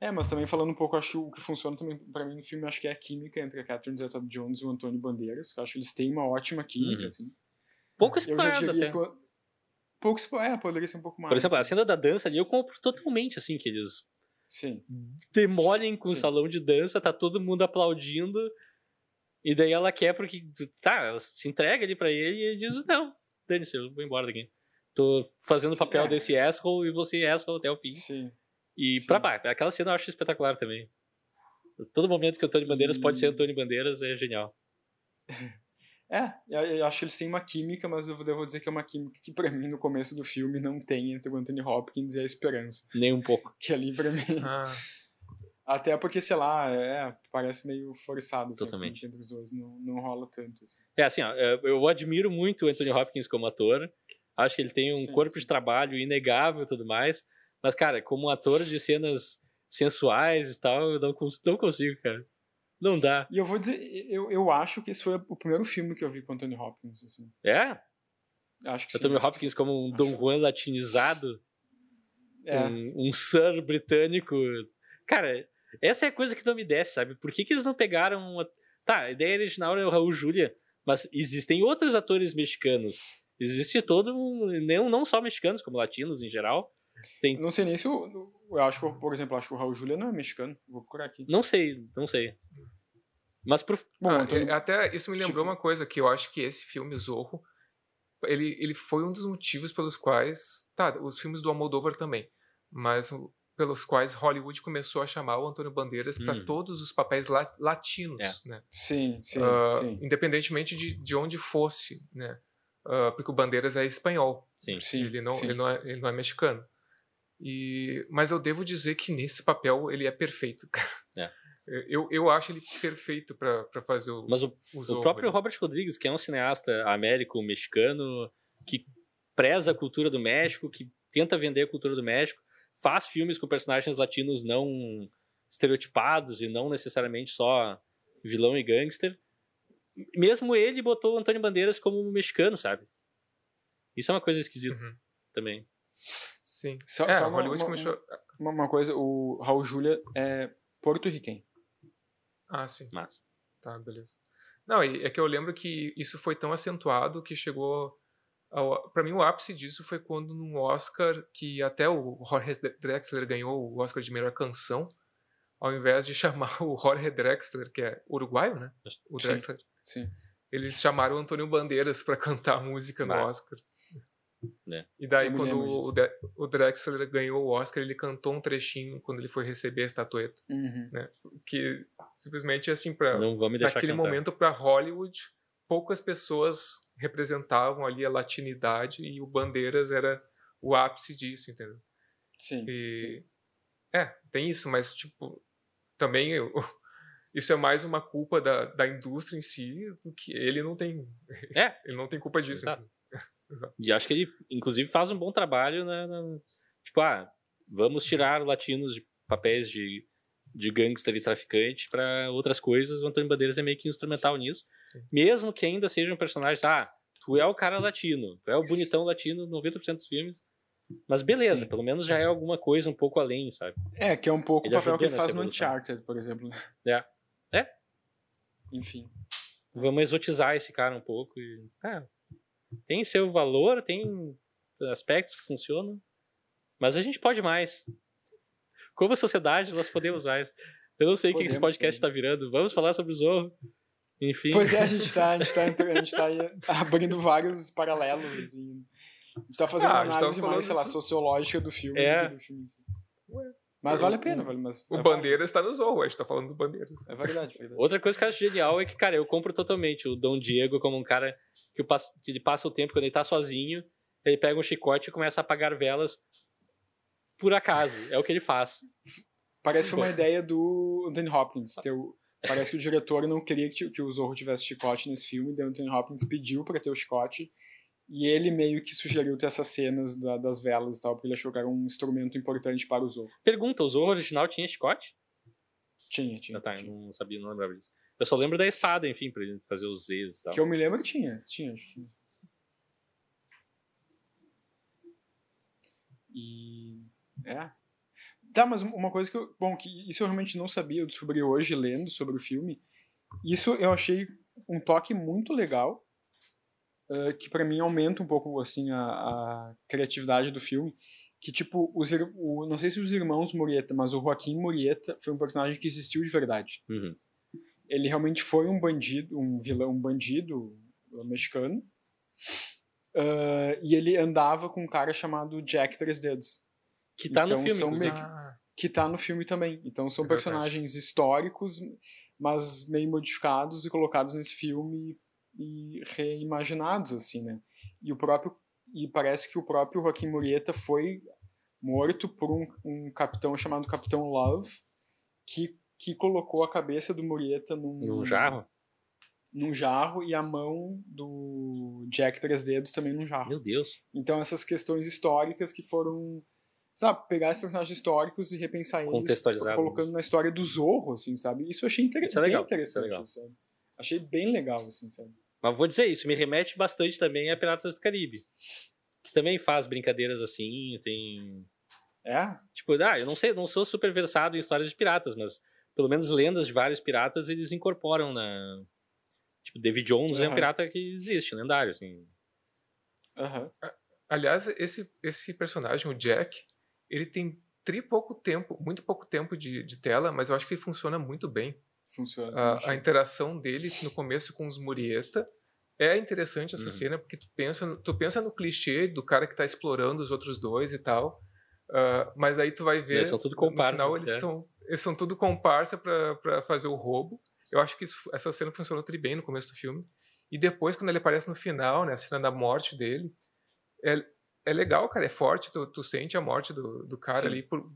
É, mas também falando um pouco, acho que o que funciona também para mim no filme, acho que é a química entre a Catherine Zeta-Jones e o Antônio Bandeiras, que eu acho que eles têm uma ótima química, uhum. assim. Pouco explorado até. Que pouco é, poderia ser um pouco mais. Por exemplo, a cena da dança ali eu compro totalmente, assim, que eles Sim. demolem com Sim. o salão de dança, tá todo mundo aplaudindo, e daí ela quer porque, tá, ela se entrega ali pra ele e ele diz, não, dane-se, eu vou embora daqui. Tô fazendo o papel é. desse asshole e você é asshole até o fim. Sim. E Sim. pra pá, aquela cena eu acho espetacular também. Todo momento que o Antônio Bandeiras e... pode ser Antônio Bandeiras é genial. [laughs] É, eu acho que eles têm uma química, mas eu devo dizer que é uma química que pra mim no começo do filme não tem entre o Anthony Hopkins e a Esperança. Nem um pouco. Que ali pra mim. Ah. [laughs] Até porque, sei lá, é, parece meio forçado. Totalmente. Entre os dois, não, não rola tanto. Assim. É assim, ó, eu admiro muito o Anthony Hopkins como ator. Acho que ele tem um sim, corpo sim. de trabalho inegável e tudo mais. Mas, cara, como ator de cenas sensuais e tal, eu não, não consigo, cara. Não dá. E eu vou dizer, eu, eu acho que esse foi o primeiro filme que eu vi com Anthony Hopkins. Assim. É? Acho que Anthony sim, Hopkins como um Dom Juan latinizado. É. Um, um Sir britânico. Cara, essa é a coisa que não me desce, sabe? Por que, que eles não pegaram. Uma... Tá, a ideia original é o Raul Julia, mas existem outros atores mexicanos Existe todo um. Não, não só mexicanos, como latinos em geral. Tem, Não sei nem se o. Eu acho que, por exemplo, acho que o Raul Júlia não é mexicano. Vou procurar aqui. não sei, não sei. Mas pro, Bom, Ah, Antônio- é- até isso me lembrou tipo- uma coisa, que eu acho que esse filme, Zorro, ele, ele foi um dos motivos pelos quais. Tá, os filmes do Almodóvar também. Mas pelos quais Hollywood começou a chamar o Antônio Bandeiras para Uhum. todos os papéis la- latinos, É. né? Sim, sim, Ah, sim. Independentemente de, de onde fosse, né? Ah, porque o Bandeiras é espanhol. sim. Sim, ele, não, sim. ele, não é, ele não é mexicano. E, mas eu devo dizer que nesse papel ele é perfeito. [laughs] cara. É. Eu, eu acho ele perfeito para fazer o, Mas o, o o próprio. Robert Rodrigues, que é um cineasta américo-mexicano, que preza a cultura do México, que tenta vender a cultura do México, faz filmes com personagens latinos não estereotipados e não necessariamente só vilão e gangster. Mesmo ele botou o Antônio Bandeiras como um mexicano, sabe? Isso é uma coisa esquisita Uhum. também. Sim. Só, é, só uma, Hollywood uma- começou. uma, uma coisa, o Raul Júlia é porto-riquenho. Ah, sim. Mas. Tá, beleza. Não, é que eu lembro que isso foi tão acentuado que chegou. Pra mim, o ápice disso foi quando num Oscar, que até o Jorge Drexler ganhou o Oscar de melhor canção, ao invés de [laughs] chamar o Jorge Drexler, que é uruguaio, né? O Sim. Drexler. Sim. Eles chamaram o Antônio Bandeiras pra cantar a música no. Oscar. É. E daí, quando o, o Drexler ganhou o Oscar, ele cantou um trechinho quando ele foi receber a estatueta. Uhum. Que simplesmente, assim, pra, Não vão me deixar naquele cantar. momento para Hollywood poucas pessoas representavam ali a latinidade e o Bandeiras era o ápice disso, entendeu? Sim, E sim. é, tem isso, mas tipo também eu- [laughs] isso é mais uma culpa da, da indústria em si do que ele não tem É. [laughs] ele não tem culpa disso. Exato. entendeu? [laughs] Exato. E acho que ele, inclusive, faz um bom trabalho na. na- tipo, ah, vamos tirar latinos de papéis de, de gangster e traficante para outras coisas. O Antônio Bandeiras é meio que instrumental nisso. Sim. Mesmo que ainda seja um personagem, ah, tu é o cara latino, tu é o bonitão latino 90% dos filmes. Mas beleza, Sim. pelo menos já é alguma coisa um pouco além, sabe? É, que é um pouco Ele o papel que ele faz no. Uncharted, por exemplo. É. É. Enfim. Vamos exotizar esse cara um pouco. E, ah, tem seu valor, tem aspectos que funcionam, mas a gente pode mais. Como sociedade, nós podemos mais. Eu não sei o que esse podcast está virando. Vamos falar sobre o Zorro. Enfim. Pois é, a gente tá, a gente tá, a gente tá aí [laughs] abrindo vários paralelos. Assim. A gente tá fazendo Ah, uma análise mais, sei lá, sociológica do filme. É. do filme. Ué, Mas o- vale a pena, vale. Mas O é Bandeiras está no Zorro, a gente tá falando do Bandeiras. É verdade, é verdade. Outra coisa que eu acho genial é que, cara, eu compro totalmente o Dom Diego como um cara que, que ele passa o tempo quando ele tá sozinho, ele pega um chicote e começa a apagar velas por acaso. É o que ele faz. Parece que foi uma ideia do Anthony Hopkins. ter o- Parece que o diretor não queria que, que o Zorro tivesse chicote nesse filme, daí o Anthony Hopkins pediu pra ter o chicote. E ele meio que sugeriu ter essas cenas da- das velas e tal, porque ele achou que era um instrumento importante para o Zorro. Pergunta, o Zorro original tinha chicote? Tinha, tinha. Ah, tá, eu tinha. não sabia, não lembrava disso. Eu só lembro da espada, enfim, pra ele fazer os Z's e tal. Que eu me lembro que tinha, tinha. tinha. E. É. Tá, mas uma coisa que eu. Bom, que isso eu realmente não sabia, eu descobri hoje lendo sobre o filme. Isso eu achei um toque muito legal, eh, que pra mim aumenta um pouco, assim, a, a criatividade do filme. Que, tipo, os, o, não sei se os irmãos Murieta, mas o Joaquim Murieta foi um personagem que existiu de verdade Uhum. ele realmente foi um bandido, um vilão, um bandido uh, mexicano. Uh, e ele andava com um cara chamado Jack Três Dedos, Que tá no Então, filme, são meio- Ah, que tá no filme também. Então são É personagens históricos, mas meio modificados e colocados nesse filme e reimaginados assim, né? E o próprio e parece que o próprio Joaquim Murieta foi morto por um, um capitão chamado Capitão Love, que que colocou a cabeça do Murieta num, No jarro? num jarro e a mão do Jack Três Dedos também num jarro. Meu Deus. Então essas questões históricas que foram, sabe, pegar esses personagens históricos e repensar eles, colocando na história do Zorro, assim, sabe? Isso eu achei inter Isso é bem legal, isso é interessante, legal. sabe? Achei bem legal, assim, sabe? Mas vou dizer isso, me remete bastante também a Piratas do Caribe. Que também faz brincadeiras assim, tem. É? Tipo, ah, eu não sei, não sou super versado em histórias de piratas, mas pelo menos lendas de vários piratas eles incorporam na. Tipo, David Jones é um pirata que existe, lendário, assim. Aham. Aliás, esse, esse personagem, o Jack, ele tem tri pouco tempo, muito pouco tempo de, de tela, mas eu acho que ele funciona muito bem. Funciona. A, a interação dele no começo com os Murieta é interessante essa Uhum. cena porque tu pensa, no- tu pensa no clichê do cara que tá explorando os outros dois e tal, ah, mas aí tu vai ver Eles são tudo no comparsa, final eles é. estão eles são tudo comparsa pra fazer o roubo. Eu acho que isso- essa cena funcionou tri bem no começo do filme e depois quando ele aparece no final, né, a cena da morte dele, é, é legal, cara, é forte, tu, tu sente a morte do, do cara Sim. ali por,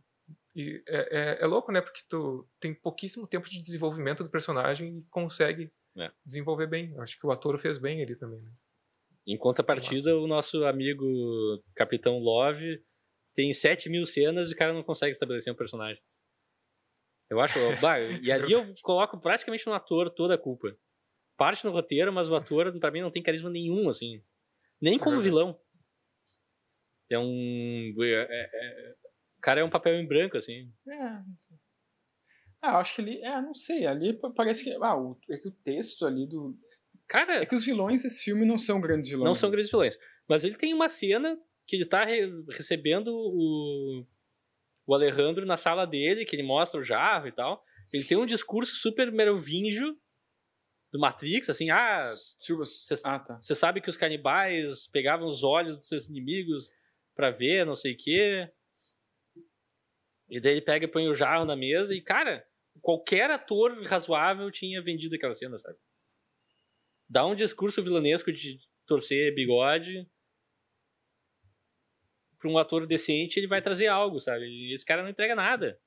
e é, é, é louco, né? Porque tu tem pouquíssimo tempo de desenvolvimento do personagem e consegue É. desenvolver bem. Eu acho que o ator fez bem ali também, né? Em contrapartida, o nosso amigo Capitão Love tem 7 mil cenas e o cara não consegue estabelecer um personagem. Eu acho. [laughs] bah, e ali eu coloco praticamente no ator toda a culpa. Parte no roteiro, mas o ator, pra mim, não tem carisma nenhum, assim. Nem como verdade. vilão. É um. é- é- é- o cara é um papel em branco, assim. É. Ah, eu acho que ali. É, não sei. Ali pa- parece que. Ah, o, é que o texto ali do. Cara, É que os vilões desse filme não são grandes vilões. não são né? grandes vilões. Mas ele tem uma cena que ele tá re- recebendo o, o Alejandro na sala dele, que ele mostra o jarro e tal. Ele tem um discurso super merovingio do Matrix, assim, ah. Cês- Ah, tá. você sabe que os canibais pegavam os olhos dos seus inimigos pra ver, não sei o quê. E daí ele pega e põe o jarro na mesa e, cara, qualquer ator razoável tinha vendido aquela cena, sabe? Dá um discurso vilanesco de torcer bigode pra um ator decente, ele vai trazer algo, sabe? E esse cara não entrega nada.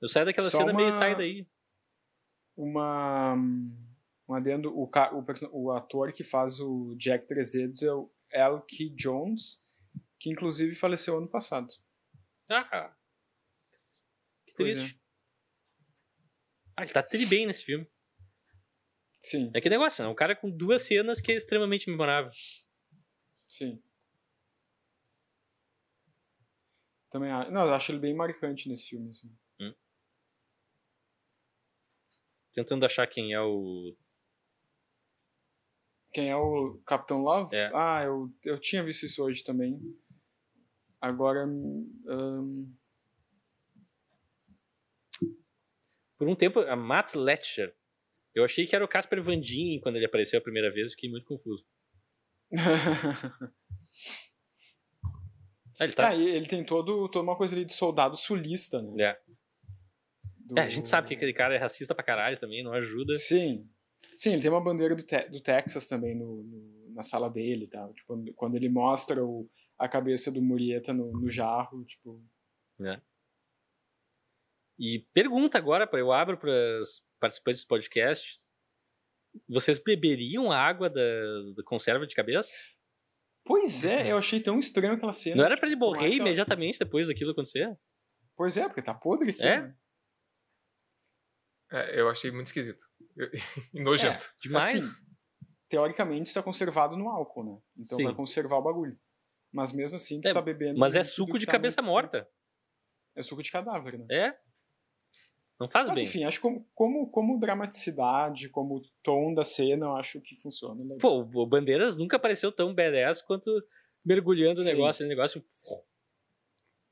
Eu saio daquela Só cena meio uma- tai daí. Uma. Um adendo. O, ca- o, perso- o ator que faz o Jack Trezedos é o Elke Jones, que inclusive faleceu ano passado. Ah, que Pois triste. Ah, ele tá tri bem nesse filme. Sim, É que negócio, né? Um cara com duas cenas que é extremamente memorável. sim. Também acho. Não, eu acho ele bem marcante nesse filme. Assim. Tentando achar quem é o. Quem é o Capitão Love? É. Ah, eu, eu tinha visto isso hoje também. Agora. hum, Por um tempo, a Matt Letcher. Eu achei que era o Casper Van Dien quando ele apareceu a primeira vez, fiquei muito confuso. [laughs] Ah, ele tá. Ah, e ele tem todo, toda uma coisa ali de soldado sulista, né? É. Do- É, a gente sabe que aquele cara é racista pra caralho também, não ajuda. Sim. Sim, ele tem uma bandeira do, Te- do Texas também no, no- na sala dele tal. Tipo, quando ele mostra o, a cabeça do Murieta no, no jarro, tipo. E pergunta agora, eu abro para os participantes do podcast. Vocês beberiam água da, da conserva de cabeça? Pois é, eu achei tão estranho aquela cena. Não era pra ele tipo, morrer essa- imediatamente depois daquilo acontecer? Pois é, porque tá podre aqui. É? né? É, eu achei muito esquisito. [laughs] E nojento. Demais. Assim, teoricamente isso é conservado no álcool, né? Então Sim. vai conservar o bagulho. Mas mesmo assim, tu É, tá bebendo. Mas é suco de tá cabeça no- morta. É suco de cadáver, né? É. Não faz Mas bem. enfim, acho que como, como, como dramaticidade, como tom da cena, eu acho que funciona. legal. Pô, o Bandeiras nunca pareceu tão badass quanto mergulhando o negócio. O negócio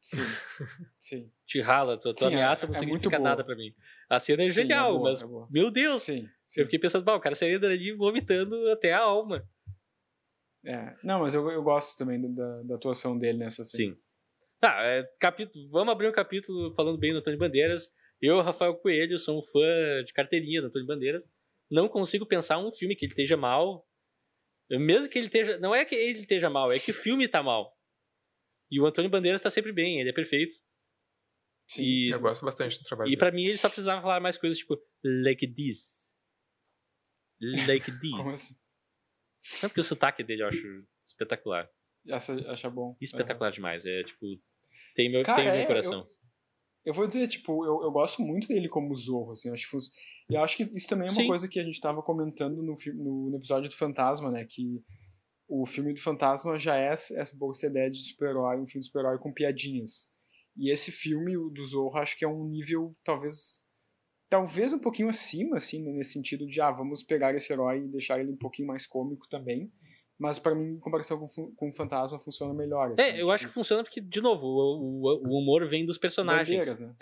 Sim. [laughs] Sim. te rala. Tua, tua Sim, é- ameaça não é muito significa nada pra mim. A cena é Sim, genial, é boa, mas, é meu Deus, Sim. sim. eu fiquei pensando, "Bah, o cara sairia dali vomitando até a alma. É. Não, mas eu, eu gosto também da, da atuação dele nessa cena. Sim. Tá, é, capítulo, vamos abrir um capítulo falando bem do Antônio Bandeiras. Eu, Rafael Coelho, sou um fã de carteirinha do Antônio Bandeiras. Não consigo pensar um filme que ele esteja mal. Mesmo que ele esteja. Não é que ele esteja mal, é que o filme tá mal. E o Antônio Bandeiras tá sempre bem, ele é perfeito. Sim. E, Eu gosto bastante do trabalho e pra mim ele só precisava falar mais coisas tipo, like this. Like [laughs] this. Como assim? Não, porque o sotaque dele eu acho espetacular. Essa acha bom. Espetacular demais. É tipo. Tem meu, Cara, tem meu é, coração. Eu vou dizer, tipo, eu, eu gosto muito dele como Zorro, assim, eu acho que E eu acho que isso também é uma Sim. coisa que a gente tava comentando no, no, no episódio do Fantasma, né, que o filme do Fantasma já é essa essa boa essa ideia de super-herói, um filme de super-herói com piadinhas. E esse filme, o do Zorro, acho que é um nível, talvez, talvez um pouquinho acima, assim, né, nesse sentido de, ah, vamos pegar esse herói e deixar ele um pouquinho mais cômico também, Mas para mim, em comparação com, com o Fantasma, funciona melhor. assim, É, eu acho que tipo, funciona porque, de novo, o, o, o humor vem dos personagens. Bandeiras, né?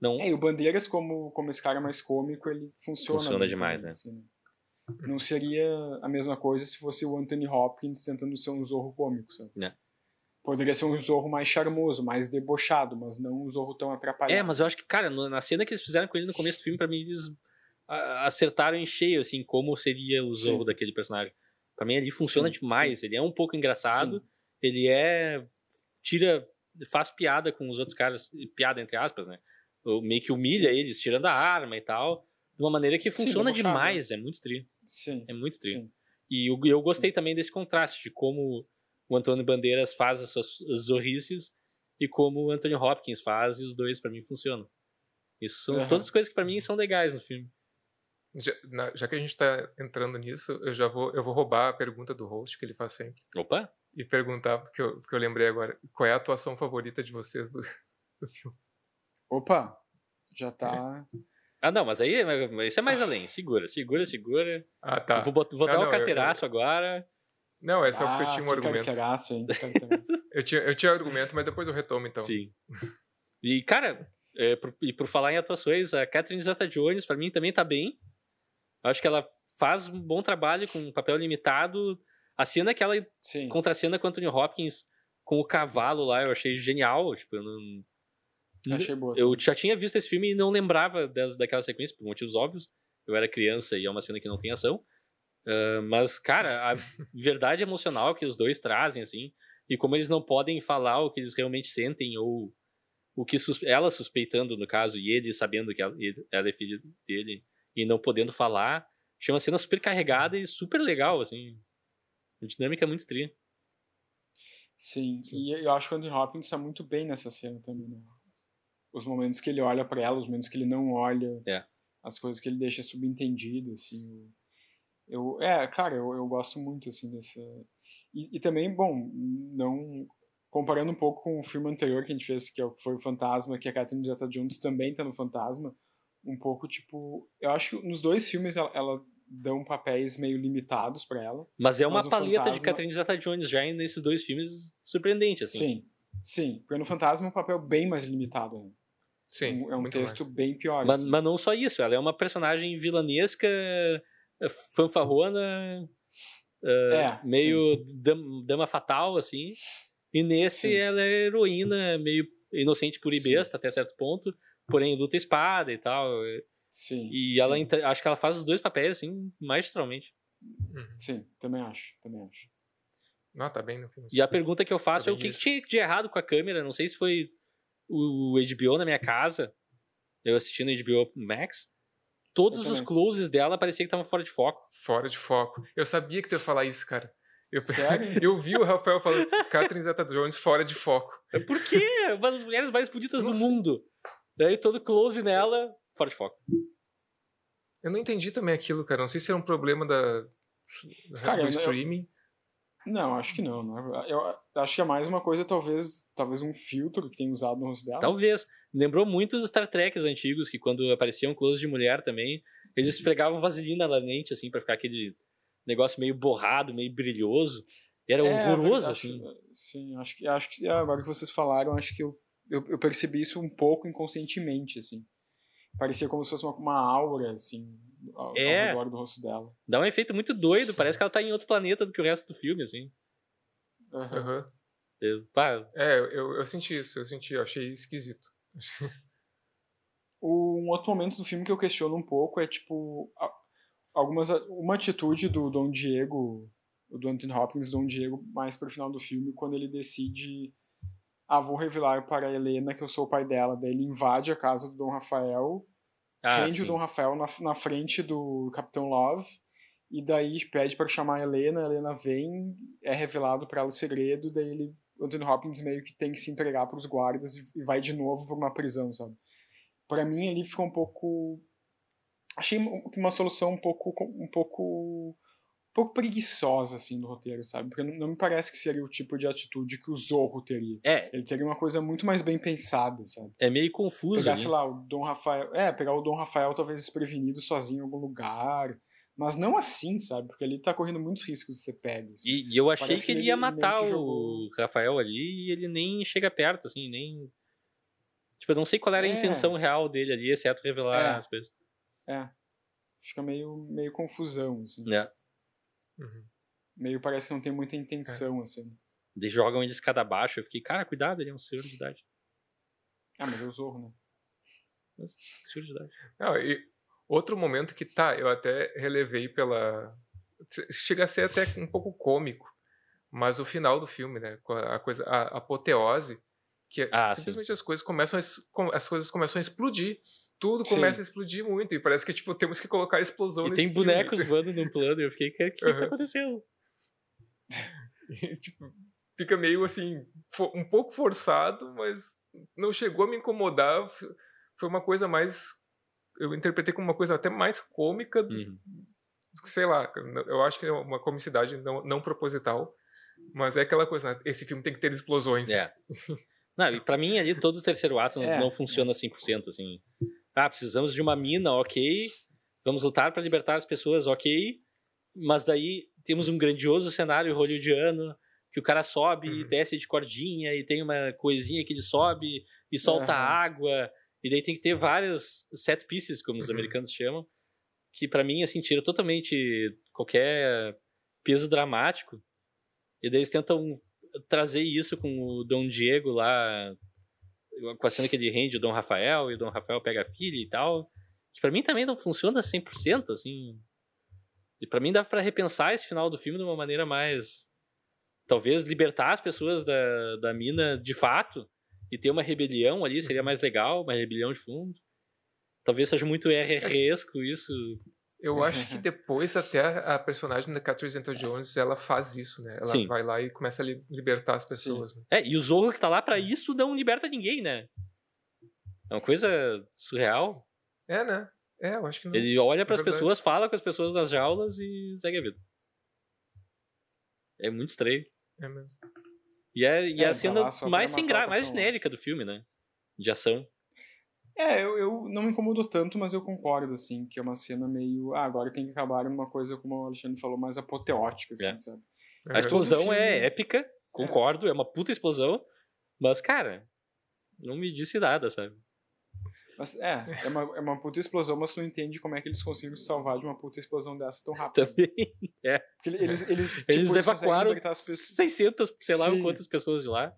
Não, É, e o Bandeiras, como, como esse cara mais cômico, ele funciona. Funciona demais, também, né? assim, né? Não seria a mesma coisa se fosse o Anthony Hopkins tentando ser um Zorro cômico, sabe? É. Poderia ser um Zorro mais charmoso, mais debochado, mas não um Zorro tão atrapalhado. É, mas eu acho que, cara, na cena que eles fizeram com ele no começo do filme, pra mim, eles acertaram em cheio, assim, como seria o Zorro Sim. daquele personagem. Pra mim, ele funciona Sim, demais. Ele é um pouco engraçado, Sim. ele é. tira. faz piada com os outros caras, piada entre aspas, né? Meio que humilha eles, tirando a arma e tal, de uma maneira que Sim, funciona debochado, demais. É muito tri. Sim, É muito tri. sim. E eu, eu gostei também desse contraste, de como o Antônio Bandeiras faz as suas zorrices e como o Anthony Hopkins faz, e os dois pra mim funcionam. Isso são Aham. todas as coisas que pra mim são legais no filme. Já, na- já que a gente tá entrando nisso, eu já vou, eu vou roubar a pergunta do host, que ele faz sempre, Opa! e perguntar, porque eu, porque eu lembrei agora, qual é a atuação favorita de vocês do, [laughs] do filme? Opa, já tá. Ah, não, mas aí isso é mais além. Segura, segura, segura. Ah, tá. Eu vou, vou Ah, dar não, o eu- carteiraço agora. Não, é só porque eu Ah, tinha um argumento. hein? [laughs] Eu tinha, eu tinha argumento, mas depois eu retomo, então. Sim. E, cara, é, por- e por falar em atuações, a Catherine Zeta-Jones, pra mim, também tá bem. Acho que ela faz um bom trabalho com um papel limitado. A cena que ela Sim. contracena com o Anthony Hopkins com o cavalo lá, eu achei genial. Tipo, eu não. Achei boa. Eu já tinha visto esse filme e não lembrava daquela sequência, por motivos óbvios. Eu era criança e é uma cena que não tem ação. Ah, mas, cara, a verdade emocional que os dois trazem, assim, e como eles não podem falar o que eles realmente sentem, ou o que sus- ela suspeitando, no caso, e ele sabendo que ela, é filha dele, e não podendo falar, achei uma cena super carregada e super legal, assim. A dinâmica é muito tri. Sim, e eu acho que o Anthony Hopkins tá muito bem nessa cena também, né? Os momentos que ele olha pra ela, os momentos que ele não olha, É. as coisas que ele deixa subentendidas, assim. Eu, é, cara, eu, eu gosto muito, assim, dessa... E, e também, bom, não... Comparando um pouco com o filme anterior que a gente fez, que é o- foi o Fantasma, que a Catherine Zeta-Jones também tá no Fantasma, um pouco, tipo... Eu acho que nos dois filmes ela, ela dão papéis meio limitados pra ela. Mas é uma Mas paleta de fantasma- Catherine Zeta-Jones já nesses dois filmes surpreendente, assim. Sim, sim. Porque no Fantasma é um papel bem mais limitado, né? Sim, Um- é um texto mais. bem pior. Mas, assim. mas não só isso, ela é uma personagem vilanesca, fanfarrona, eh, É, meio dam- dama fatal, assim. E nesse Sim. ela é heroína, meio inocente por besta até certo ponto, porém luta espada e tal. Sim. E ela sim, acho que ela faz os dois papéis, assim, magistralmente. Uhum. Sim, também acho, também acho. Não, tá bem no filme. E a pergunta que eu faço Tá é o que, que tinha de errado com a câmera? Não sei se foi o HBO na minha casa, eu assistindo HBO Max. Todos os closes dela parecia que estavam fora de foco. Fora de foco. Eu sabia que tu ia falar isso, cara. Eu, [laughs] eu vi o Rafael falando Catherine Zeta-Jones fora de foco. Por quê? Uma das mulheres mais bonitas do mundo. Daí todo close nela, fora de foco. Eu não entendi também aquilo, cara. Não sei se é um problema da, Cara, do streaming. Não, acho que não. né? Eu acho que é mais uma coisa, talvez, talvez um filtro que tem usado no rosto dela. Talvez. Lembrou muito os Star Treks antigos, que quando aparecia um close de mulher também, eles esfregavam vaselina na lente, assim, pra ficar aquele negócio meio borrado, meio brilhoso. E era É, horroroso, acho- assim. Sim, acho que, acho que agora que vocês falaram, acho que eu, eu, eu percebi isso um pouco inconscientemente, assim. Parecia como se fosse uma, uma aura, assim, ao, É. ao redor do rosto dela. Dá um efeito muito doido, parece que ela tá em outro planeta do que o resto do filme, assim. Aham. Aham. É, É, eu, eu senti isso. Eu senti, eu achei esquisito. [laughs] Um outro momento do filme que eu questiono um pouco é, tipo, algumas, uma atitude do Dom Diego, do Anthony Hopkins, Dom Diego, mais pro final do filme, quando ele decide, ah, vou revelar para a Helena que eu sou o pai dela. Daí ele invade a casa do Dom Rafael, ah, prende sim. o Dom Rafael na, na frente do Capitão Love, e daí pede para chamar a Helena, a Helena vem, é revelado para ela o segredo, daí ele, o Anthony Hopkins meio que tem que se entregar para os guardas e, e vai de novo para uma prisão, sabe? Para mim ali ficou um pouco achei um- uma solução um pouco um pouco pouco preguiçosa assim no roteiro, sabe? Porque não, não me parece que seria o tipo de atitude que o Zorro teria. É, Ele teria uma coisa muito mais bem pensada, sabe? é meio confuso, pegar, né? sei lá, o Dom Rafael. É, pegar o Dom Rafael talvez desprevenido sozinho em algum lugar. Mas não assim, sabe? Porque ele tá correndo muitos riscos de ser pego. Assim. E, e eu achei que que ele ia matar o Rafael ali e ele nem chega perto, assim, nem. Tipo, eu não sei qual era a É. intenção real dele ali, exceto revelar É. as coisas. É. Fica meio, meio confusão, assim. É. Uhum. Meio parece que não tem muita intenção, assim. Daí jogam ele escada abaixo. Eu fiquei, cara, cuidado, ele é um senhor de idade. Ah, mas é o Zorro, né? Mas, senhor de idade. Não, e outro momento que tá, eu até relevei pela. Chega a ser até um pouco cômico, mas o final do filme, né? A coisa, a apoteose, que é Ah, simplesmente as coisas começam as coisas começam a explodir. Tudo Sim. começa a explodir muito e parece que tipo temos que colocar explosão E nesse tem filme. bonecos voando num plano e eu fiquei, o que, que tá Aham. acontecendo? [laughs] E, tipo, fica meio assim, um pouco forçado, mas não chegou a me incomodar. Foi uma coisa mais. Eu interpretei como uma coisa até mais cômica do, Uhum. sei lá, eu acho que é uma comicidade não, não proposital, mas é aquela coisa, né? esse filme tem que ter explosões. É. [laughs] Não, e pra mim ali todo o terceiro ato não, É, não funciona 100%, assim. Ah, precisamos de uma mina, ok. Vamos lutar pra libertar as pessoas, ok. Mas daí temos um grandioso cenário hollywoodiano que o cara sobe e Uhum. desce de cordinha e tem uma coisinha que ele sobe e solta Aham. água. E daí tem que ter várias set pieces, como os Uhum. americanos chamam, que pra mim, assim, tira totalmente qualquer peso dramático. E daí eles tentam trazer isso com o Dom Diego lá, com a cena que ele rende o Dom Rafael e o Dom Rafael pega a filha e tal. Que pra mim também não funciona 100%, assim. E pra mim dá pra repensar esse final do filme de uma maneira mais. Talvez libertar as pessoas da, da mina de fato e ter uma rebelião ali seria mais legal, uma rebelião de fundo. Talvez seja muito RResco isso. Eu [laughs] acho que depois até a, personagem da Catherine Zeta-Jones, ela faz isso, né? Ela Sim. vai lá e começa a li- libertar as pessoas. Né? É, e o Zorro que tá lá pra isso não liberta ninguém, né? É uma coisa surreal. É, né? É, eu acho que não. Ele olha pras verdade. pessoas, fala com as pessoas nas jaulas e segue a vida. É muito estranho. É mesmo. E é, e É, é a tá cena mais sem mais genérica do filme, né? De ação. É, eu, eu não me incomodou tanto, mas eu concordo, assim, que é uma cena meio. Ah, agora tem que acabar numa coisa, como o Alexandre falou, mais apoteótica, assim, É. sabe? A explosão é épica, concordo, é uma puta explosão. Mas, cara, não me disse nada, sabe? Mas é, é uma, é uma puta explosão, mas tu não entende como é que eles conseguiram se salvar de uma puta explosão dessa tão rápido. Também. [laughs] Porque eles, eles, Eles tipo, eles conseguem evacuaram as pessoas. 600, sei lá Sim. quantas pessoas de lá.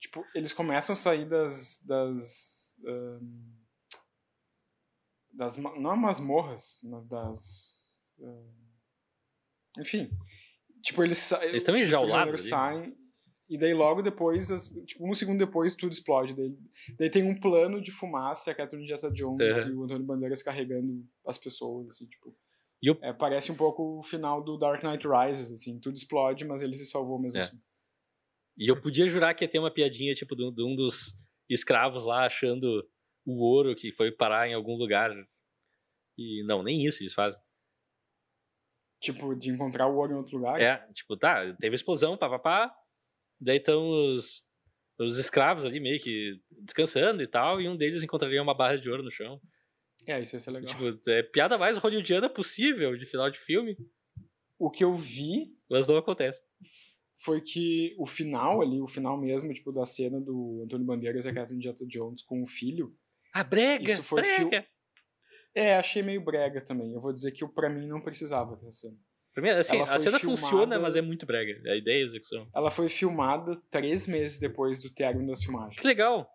Tipo, eles começam a sair das. das. ahn, das não é masmorras, mas das. ahn, enfim. Tipo, eles saem. Eles estão tipo, os enjaulados saem. E daí logo depois, as- tipo, um segundo depois, tudo explode. Daí, daí tem um plano de fumaça, a Catherine Jetta Jones Uhum. e o Antônio Bandeiras carregando as pessoas, assim, tipo. E eu- É, parece um pouco o final do Dark Knight Rises, assim, tudo explode, mas ele se salvou mesmo É. assim. E eu podia jurar que ia ter uma piadinha, tipo, de um dos escravos lá achando o ouro que foi parar em algum lugar. E não, nem isso eles fazem. Tipo, de encontrar o ouro em outro lugar. É, tipo, tá, teve explosão, papapá. Daí estão os, os escravos ali meio que descansando e tal, e um deles encontraria uma barra de ouro no chão. É, isso ia ser legal. Tipo, é piada mais hollywoodiana possível de final de filme, O que eu vi mas não acontece. foi que o final ali, o final mesmo, tipo, da cena do Antônio Bandeiras e a Catherine Zeta-Jones com o filho, Ah, brega! Isso foi brega! é, achei meio brega também. Eu vou dizer que pra mim não precisava dessa cena. Pra mim, assim, a cena filmada- funciona, mas é muito brega. A ideia e a execução. Ela foi filmada três meses depois do término das filmagens. Que legal!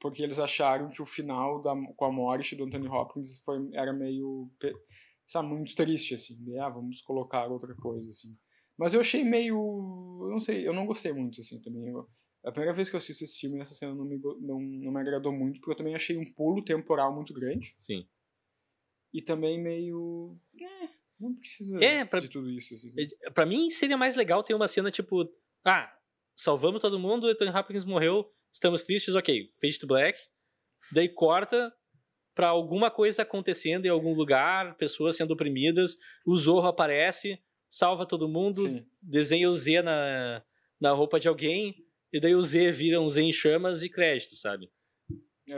Porque eles acharam que o final da, com a morte do Anthony Hopkins foi, era meio. Sabe, muito triste, assim. Ah, vamos colocar outra coisa, assim. Mas eu achei meio. Eu não sei, eu não gostei muito, assim, também. Eu- a primeira vez que eu assisto esse filme, essa cena não me, não, não me agradou muito, porque eu também achei um pulo temporal muito grande. Sim. E também meio. É, não precisa É, pra- de tudo isso, assim. É, Pra mim, seria mais legal ter uma cena tipo: ah, salvamos todo mundo, Anthony Hopkins morreu, estamos tristes, ok, fade to black. Daí corta pra alguma coisa acontecendo em algum lugar, pessoas sendo oprimidas, o Zorro aparece, salva todo mundo, Sim. desenha o Z na, na roupa de alguém, e daí o Z vira um Z em chamas e crédito, sabe?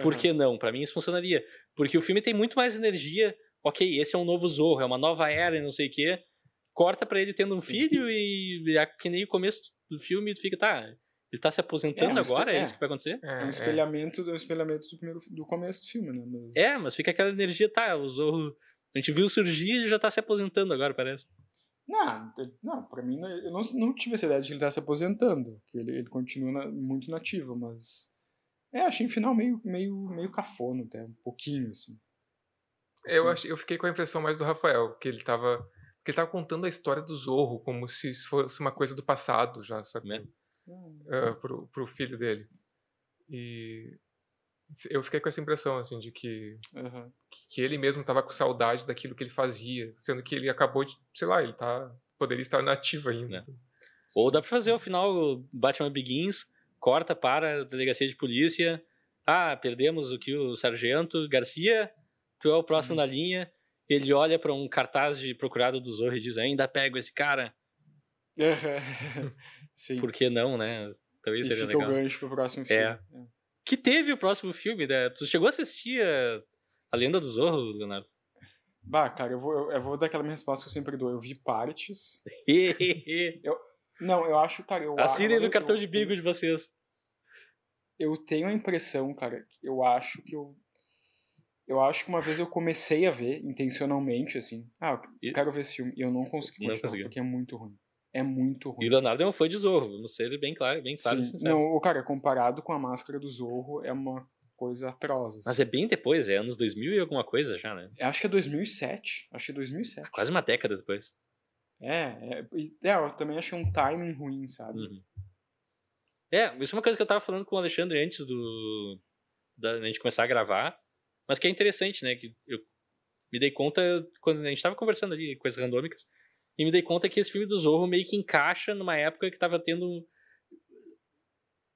Por Aham. que não? Pra mim isso funcionaria. Porque o filme tem muito mais energia ok, esse é um novo Zorro, é uma nova era e não sei o quê. Corta pra ele tendo um filho e, é que nem o começo do filme tu fica, tá, ele tá se aposentando É, um agora, é, espe- isso que vai acontecer? É um espelhamento, é um espelhamento do, primeiro, do começo do filme, né? Mas... É, mas fica aquela energia, tá, o Zorro, a gente viu surgir e ele já tá se aposentando agora, parece. Não, não, pra mim, eu não, não tive essa ideia de que ele tá se aposentando. Que ele, ele continua na- muito nativo, mas. É, achei o final meio, meio, meio cafona, até, um pouquinho, assim. Eu, ach, eu fiquei com a impressão mais do Rafael, que ele tava. Que ele tava contando a história do Zorro como se isso fosse uma coisa do passado já, sabe? Né? Ah, pro, pro filho dele. E eu fiquei com essa impressão, assim, de que, Aham. que ele mesmo tava com saudade daquilo que ele fazia, sendo que ele acabou de, sei lá, ele tá. Poderia estar nativo ainda. Né. Ou dá pra fazer o final o Batman Begins, corta para a delegacia de polícia. Ah, perdemos o que o sargento Garcia, tu é o próximo Uhum. na linha. Ele olha pra um cartaz de procurado do Zorro e diz: ainda pego esse cara. [laughs] Sim. Por que não, né? Talvez e seja fica legal. o gancho pro próximo filme. É. Que teve o próximo filme, né? Tu chegou a assistir a, a Lenda do Zorro, Leonardo? Bah, cara, eu vou, eu- eu vou dar aquela minha resposta que eu sempre dou. Eu vi partes. [laughs] Não, eu acho, cara, eu Assinem no eu- cartão eu de bingo de vocês. Eu tenho a impressão, cara, eu acho que eu. Eu acho que uma vez eu comecei a ver, intencionalmente, assim. Ah, E- eu quero ver esse filme. E eu não consegui continuar, porque é muito ruim. É muito ruim. E o Leonardo é um fã de Zorro, vamos ser bem claro, bem claro Sim, não, o cara, comparado com a máscara do Zorro, é uma coisa atroz. assim. Mas é bem depois, é anos 2000 e alguma coisa já, né? Eu acho que é 2007. Acho que é 2007. Quase uma década depois. É, é, e- é, eu também achei um timing ruim, sabe? Uhum. É, isso é uma coisa que eu tava falando com o Alexandre antes do da a gente começar a gravar, mas que é interessante, né? Que eu me dei conta quando a gente tava conversando ali, coisas randômicas, e me dei conta que esse filme do Zorro meio que encaixa numa época que tava tendo um-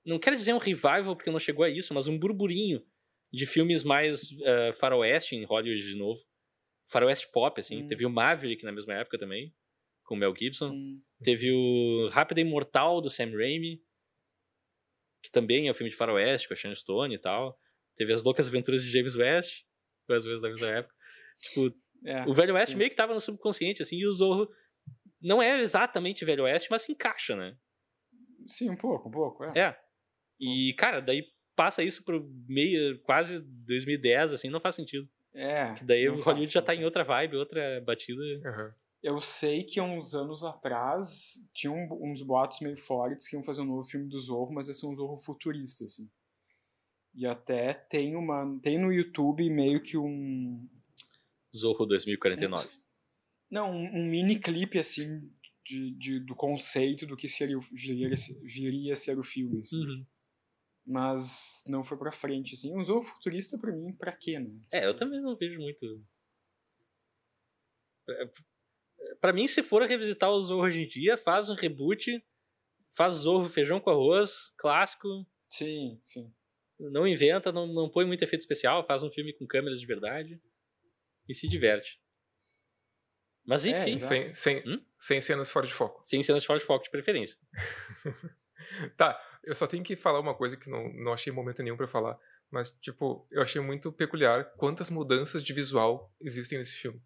não quero dizer um revival porque não chegou a isso, mas um burburinho de filmes mais eh, faroeste em Hollywood de novo. Faroeste pop, assim. Hum. Teve o Maverick na mesma época também, com o Mel Gibson. Hum, Teve o Rápido e Mortal do Sam Raimi, que também é um filme de faroeste com a Sharon Stone e tal. Teve As Loucas Aventuras de James West, duas vezes da mesma época. Tipo, é, o Velho Oeste sim. meio que tava no subconsciente, assim, e o Zorro não é exatamente Velho Oeste, mas se encaixa, né? Sim, um pouco, um pouco, é. É. E, cara, daí passa isso pro meio, quase 2010, assim, não faz sentido. É, Que daí o faz, Hollywood já tá em outra vibe, outra batida. Aham. Eu sei que há uns anos atrás tinha uns boatos meio fortes que iam fazer um novo filme do Zorro, mas esse é um Zorro futurista, assim. E até tem uma. Tem no YouTube meio que um. Zorro 2049. Não, um, um mini clipe, assim, de, de- do conceito do que seria, o- viria, viria a ser o filme, assim. Uhum. Mas não foi pra frente, assim. Um Zorro futurista, pra mim, pra quê, né? É, eu também não vejo muito. É, Pra mim, se for revisitar o Zorro hoje em dia, faz um reboot, faz Zorro feijão com arroz, clássico, Sim, sim. não inventa, não, não põe muito efeito especial, faz um filme com câmeras de verdade e se diverte. Mas É, enfim, exato. Sem, sem, Hum? sem cenas fora de foco. sem cenas fora de foco de preferência. [laughs] Tá, eu só tenho que falar uma coisa que não, não achei momento nenhum pra falar. Mas, tipo, eu achei muito peculiar quantas mudanças de visual existem nesse filme.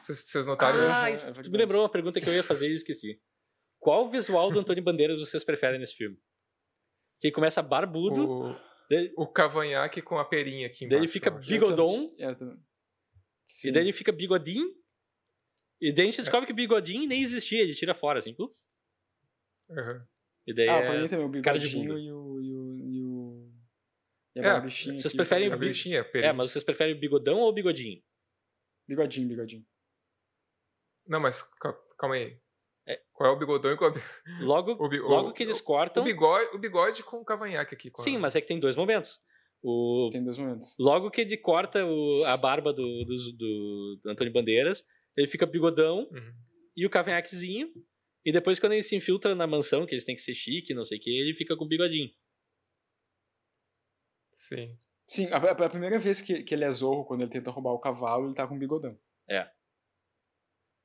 Vocês notaram isso? Ah, é isso, tu verdade. me lembrou uma pergunta que eu ia fazer e esqueci. Qual visual do Antônio Bandeiras vocês preferem nesse filme? Que ele começa barbudo, O, daí, o cavanhaque com a perinha aqui daí embaixo. ele fica eu bigodon, É, eu também. Sim. E daí ele fica bigodinho. E daí a gente descobre que bigodinho nem existia, ele tira fora, assim. puf. Aham. E daí Ah, é... também, o bigodinho e o. E o, e o... E a É, barbichinha vocês aqui preferem A também. bi- bichinha, a perinha. É, mas vocês preferem o bigodão ou o bigodinho? Bigodinho, bigodinho. Não, mas cal- calma aí. É. Qual é o bigodão e qual é o bi- Logo, [laughs] o bi- logo o- que eles o cortam... bigode, o bigode com o cavanhaque aqui. com a- Sim, mas é que tem dois momentos. O... Tem dois momentos. Logo que ele corta o- a barba do, do, do- do Antônio Bandeiras, ele fica bigodão Uhum. e o cavanhaquezinho. E depois, quando ele se infiltra na mansão, que eles têm que ser chique, não sei o que, ele fica com o bigodinho. Sim. Sim, a, a- primeira vez que, que ele é zorro, quando ele tenta roubar o cavalo, ele tá com bigodão.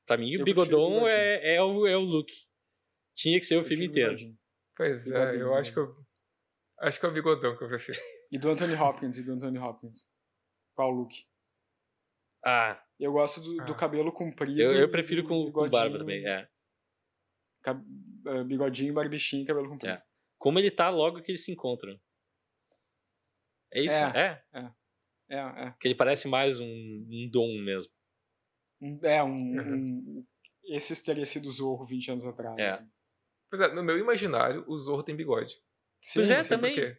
Pra mim, o Eu o bigodão bigodinho. é, é, o, é o look. Tinha que ser o filme Prefiro inteiro. bigodinho. Pois é, Bigodinho, eu acho né? que eu. Acho que é o bigodão que eu prefiro. E do Anthony Hopkins, e do Anthony Hopkins. Qual o look? Ah, Eu gosto do, do Ah. cabelo comprido. Eu, eu prefiro com, com barba também, é. ca- eh, Bigodinho, barbichinho e cabelo comprido. É. Como ele tá logo que eles se encontram. É isso, É. né? É. É, é. Que ele parece mais um, um dom mesmo. É, um, Uhum. um- Esse teria sido o Zorro 20 anos atrás. É. assim. Pois é, no meu imaginário, o Zorro tem bigode. Sim, Pois é, também. quê.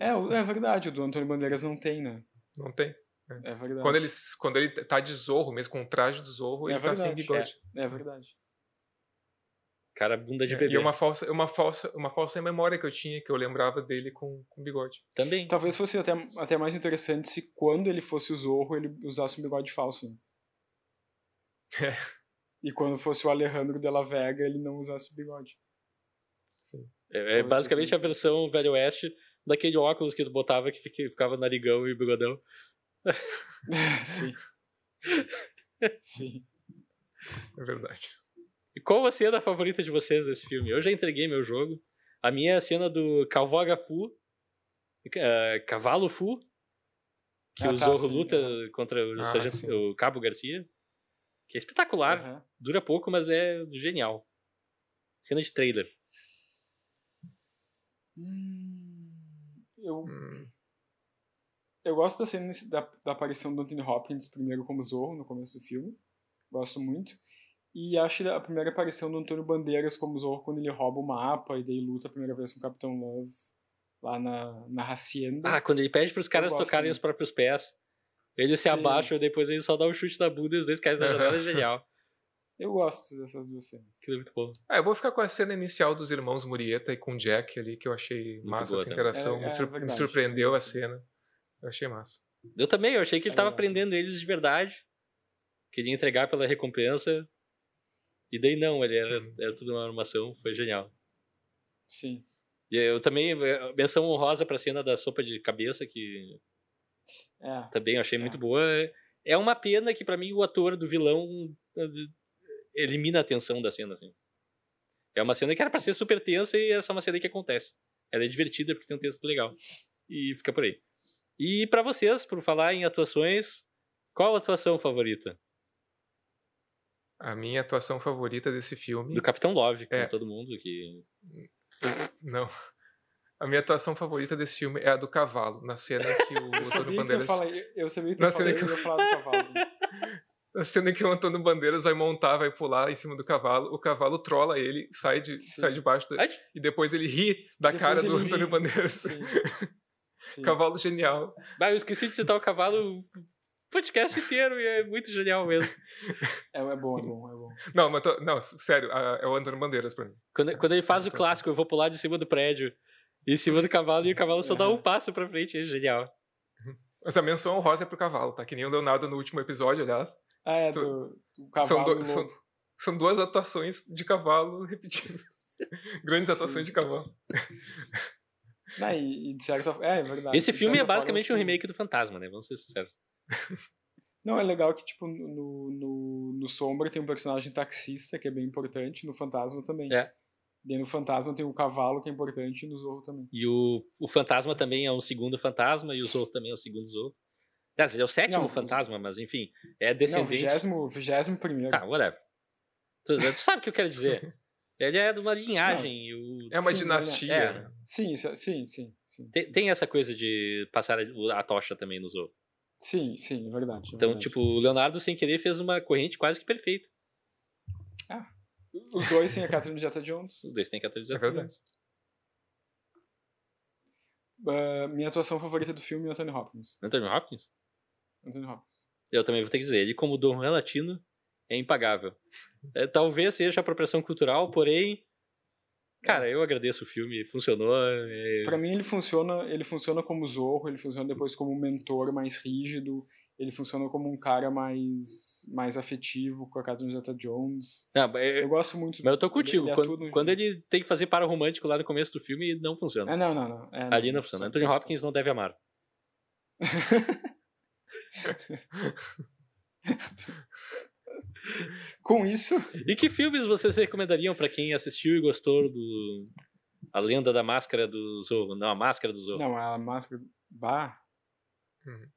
É, é verdade, o do Antônio Bandeiras não tem, né? Não tem. É verdade. Quando ele, quando ele tá de Zorro, mesmo com o traje de Zorro, É ele tá sem verdade, bigode. É verdade. Cara, bunda de É, bebê. E é uma falsa, uma, falsa, uma falsa memória que eu tinha, que eu lembrava dele com, com bigode. Também. Talvez fosse até, até mais interessante se quando ele fosse o Zorro, ele usasse um bigode falso. Né? [laughs] É. E quando fosse o Alejandro de la Vega, ele não usasse o bigode. Sim. É, é basicamente seja. a versão Velho Oeste daquele óculos que tu botava que fica- ficava narigão e bigodão. [laughs] Sim. Sim. É verdade. E qual a cena favorita de vocês desse filme? Eu já entreguei meu jogo. A minha é a cena do Calvoga Fu, eh, Cavalo Fu, que Ah, o tá, Zorro sim, luta contra o, Ah, Sargento- o Cabo Garcia. Que é espetacular. Aham. Dura pouco, mas é genial. Cena de trailer. Hum, Eu, Hum, eu gosto da cena da, da aparição do Anthony Hopkins primeiro como Zorro no começo do filme. Gosto muito. E acho a primeira aparição do Antônio Bandeiras como Zorro quando ele rouba o mapa e daí luta a primeira vez com o Capitão Love lá na, na Hacienda. Ah, quando ele pede pros caras gosto tocarem muito. os próprios pés. Ele se Sim. abaixa e depois ele só dá um chute na bunda e os dois caem na janela. É genial. [laughs] Eu gosto dessas duas cenas. Aquilo é muito bom. Ah, eu vou ficar com a cena inicial dos irmãos Murieta e com o Jack ali, que eu achei massa boa essa interação. É, me, é me surpreendeu a cena. Eu achei massa. Eu também, eu achei que ele tava prendendo eles de verdade. Queria entregar pela recompensa. E daí não, ele era, Uhum. era tudo uma armação, foi genial. Sim. E eu também, eh, menção honrosa pra cena da sopa de cabeça, que É. também eu achei É. muito boa. É uma pena que pra mim o ator do vilão eh, elimina a tensão da cena, assim. É uma cena que era pra ser super tensa e é só uma cena que acontece. Ela é divertida porque tem um texto legal. E fica por aí. E pra vocês, por falar em atuações, qual a atuação favorita? A minha atuação favorita desse filme. Do Capitão Love, como É. todo mundo que. [laughs] Não. A minha atuação favorita desse filme é a do cavalo, na cena que o [laughs] Eu Antônio sabia que Bandeiras. falar, eu sabia que Na cena que eu ia falar do cavalo. [laughs] Na cena que o Antônio Bandeiras vai montar, vai pular em cima do cavalo, o cavalo trola ele, sai de, Sim. sai debaixo do- Ai, e depois ele ri da Depois cara do ri. Antônio Bandeiras. Sim. Sim. Cavalo genial. bah, eu esqueci de citar o cavalo o podcast inteiro e é muito genial mesmo. É, é bom, é bom, é bom. Não, mas tô- não, sério, é o Antônio Bandeiras pra mim. Quando, quando ele faz o Então, clássico, eu vou pular de cima do prédio, em cima do cavalo, e o cavalo só dá Aham. um passo pra frente, é genial. Mas a menção honrosa é pro cavalo, tá? Que nem o Leonardo no último episódio, aliás. Ah, é, Tu- do, do cavalo São, do- são, são duas atuações de cavalo repetidas. [laughs] Grandes Sim. atuações de cavalo. Não, e, e de certa É, é verdade. Esse De filme é certa forma, basicamente um remake do Fantasma, né? Vamos ser sinceros. [laughs] Não, é legal que, tipo, no, no, no Sombra tem um personagem taxista, que é bem importante, no Fantasma também. É. E no Fantasma tem o cavalo, que é importante, e no Zorro também. E o, o Fantasma também é um segundo fantasma, e o Zorro também é o segundo Zorro. Aliás, ele é o sétimo Não, fantasma, mas enfim, é Não, descendente. vigésimo, vigésimo primeiro. Tá, whatever. Tu, tu sabe o que eu quero dizer. [laughs] Ele é de uma linhagem. o- É uma Sim, dinastia. é. né? Sim, é- sim, sim. Sim, Tem, sim. tem essa coisa de passar a, a tocha também no Zorro. sim, sim, é verdade. é Então, verdade. tipo, o Leonardo, sem querer, fez uma corrente quase que perfeita. Os dois têm a Catherine Zeta-Jones. Os dois têm que É verdade. Uh, minha atuação favorita do filme é Anthony Hopkins. Anthony Hopkins? Anthony Hopkins. Eu também vou ter que dizer, ele como Dom Latino é impagável. É, talvez seja apropriação cultural, porém, cara, eu agradeço o filme, funcionou. é- Pra mim ele funciona, ele funciona como Zorro, ele funciona depois como um mentor mais rígido, ele funciona como um cara mais mais afetivo com a Catherine Zeta-Jones. Não, é- Eu gosto muito. mas eu tô contigo. ele quando, atua no- quando ele tem que fazer para romântico lá no começo do filme, não funciona. Ah, não, não, não. É, Ali não funciona. Anthony Hopkins não deve amar. [laughs] Com isso, E que filmes vocês recomendariam pra quem assistiu e gostou do A Lenda da Máscara do Zorro? Não, a Máscara do Zorro. não, a máscara. Bah. Uhum.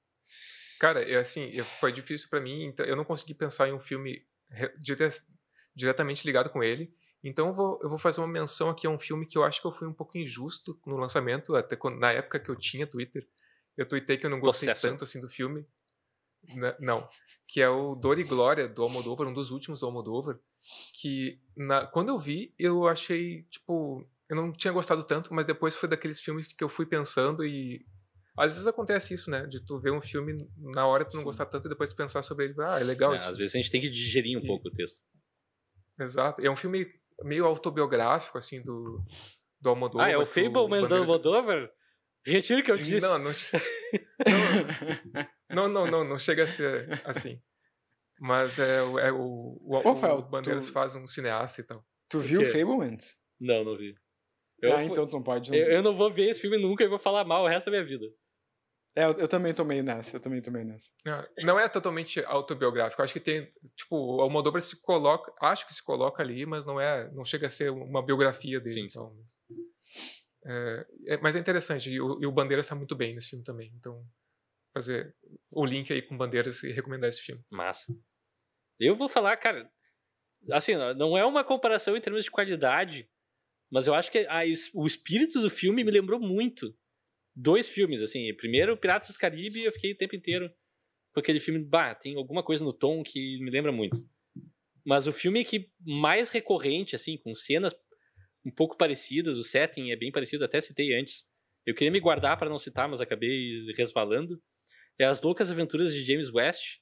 Cara, é assim, foi difícil para mim, então eu não consegui pensar em um filme diretamente ligado com ele. Então eu vou, eu vou fazer uma menção aqui a um filme que eu acho que eu fui um pouco injusto no lançamento, até quando, na época que eu tinha Twitter. Eu tuitei que eu não gostei Processo. tanto assim do filme. Não, que é o Dor e Glória do Almodóvar, um dos últimos do Almodóvar, que na, quando eu vi, eu achei, tipo, eu não tinha gostado tanto, mas depois foi daqueles filmes que eu fui pensando e às vezes acontece isso, né? De tu ver um filme na hora tu não Sim. gostar tanto e depois tu pensar sobre ele, ah, é legal é, isso. Às vezes a gente tem que digerir um e... pouco o texto. Exato. É um filme meio autobiográfico, assim, do, do Almodóvar. Ah, é o Fablemans do Almodóvar? [laughs] Retiro que eu disse. Não, [laughs] não, não, não, não, não, chega a ser assim. Mas é, é o, o, Fel, o Bandeiras tu, faz um cineasta e tal. Tu viu Fablemans? Não, não vi. Eu, ah, então tu não pode. Não... Eu, eu, não vou ver esse filme nunca e vou falar mal o resto da minha vida. É, eu, eu também tô meio nessa, eu também tô meio nessa. Não, é totalmente autobiográfico. Acho que tem, tipo, o Almodóvar se coloca, acho que se coloca ali, mas não é, não chega a ser uma biografia dele. Sim. Então, é, é, mas é interessante, e o, e o Bandeiras está muito bem nesse filme também. Então, fazer o link aí com Bandeiras e recomendar esse filme. Massa. Eu vou falar, cara, assim, não é uma comparação em termos de qualidade, mas eu acho que a, o espírito do filme me lembrou muito dois filmes, assim. Primeiro, Piratas do Caribe, eu fiquei o tempo inteiro com aquele filme, bah, tem alguma coisa no tom que me lembra muito. Mas o filme que mais recorrente, assim, com cenas um pouco parecidas, o setting é bem parecido, até citei antes. Eu queria me guardar para não citar, mas acabei resvalando. É As Loucas Aventuras de James West,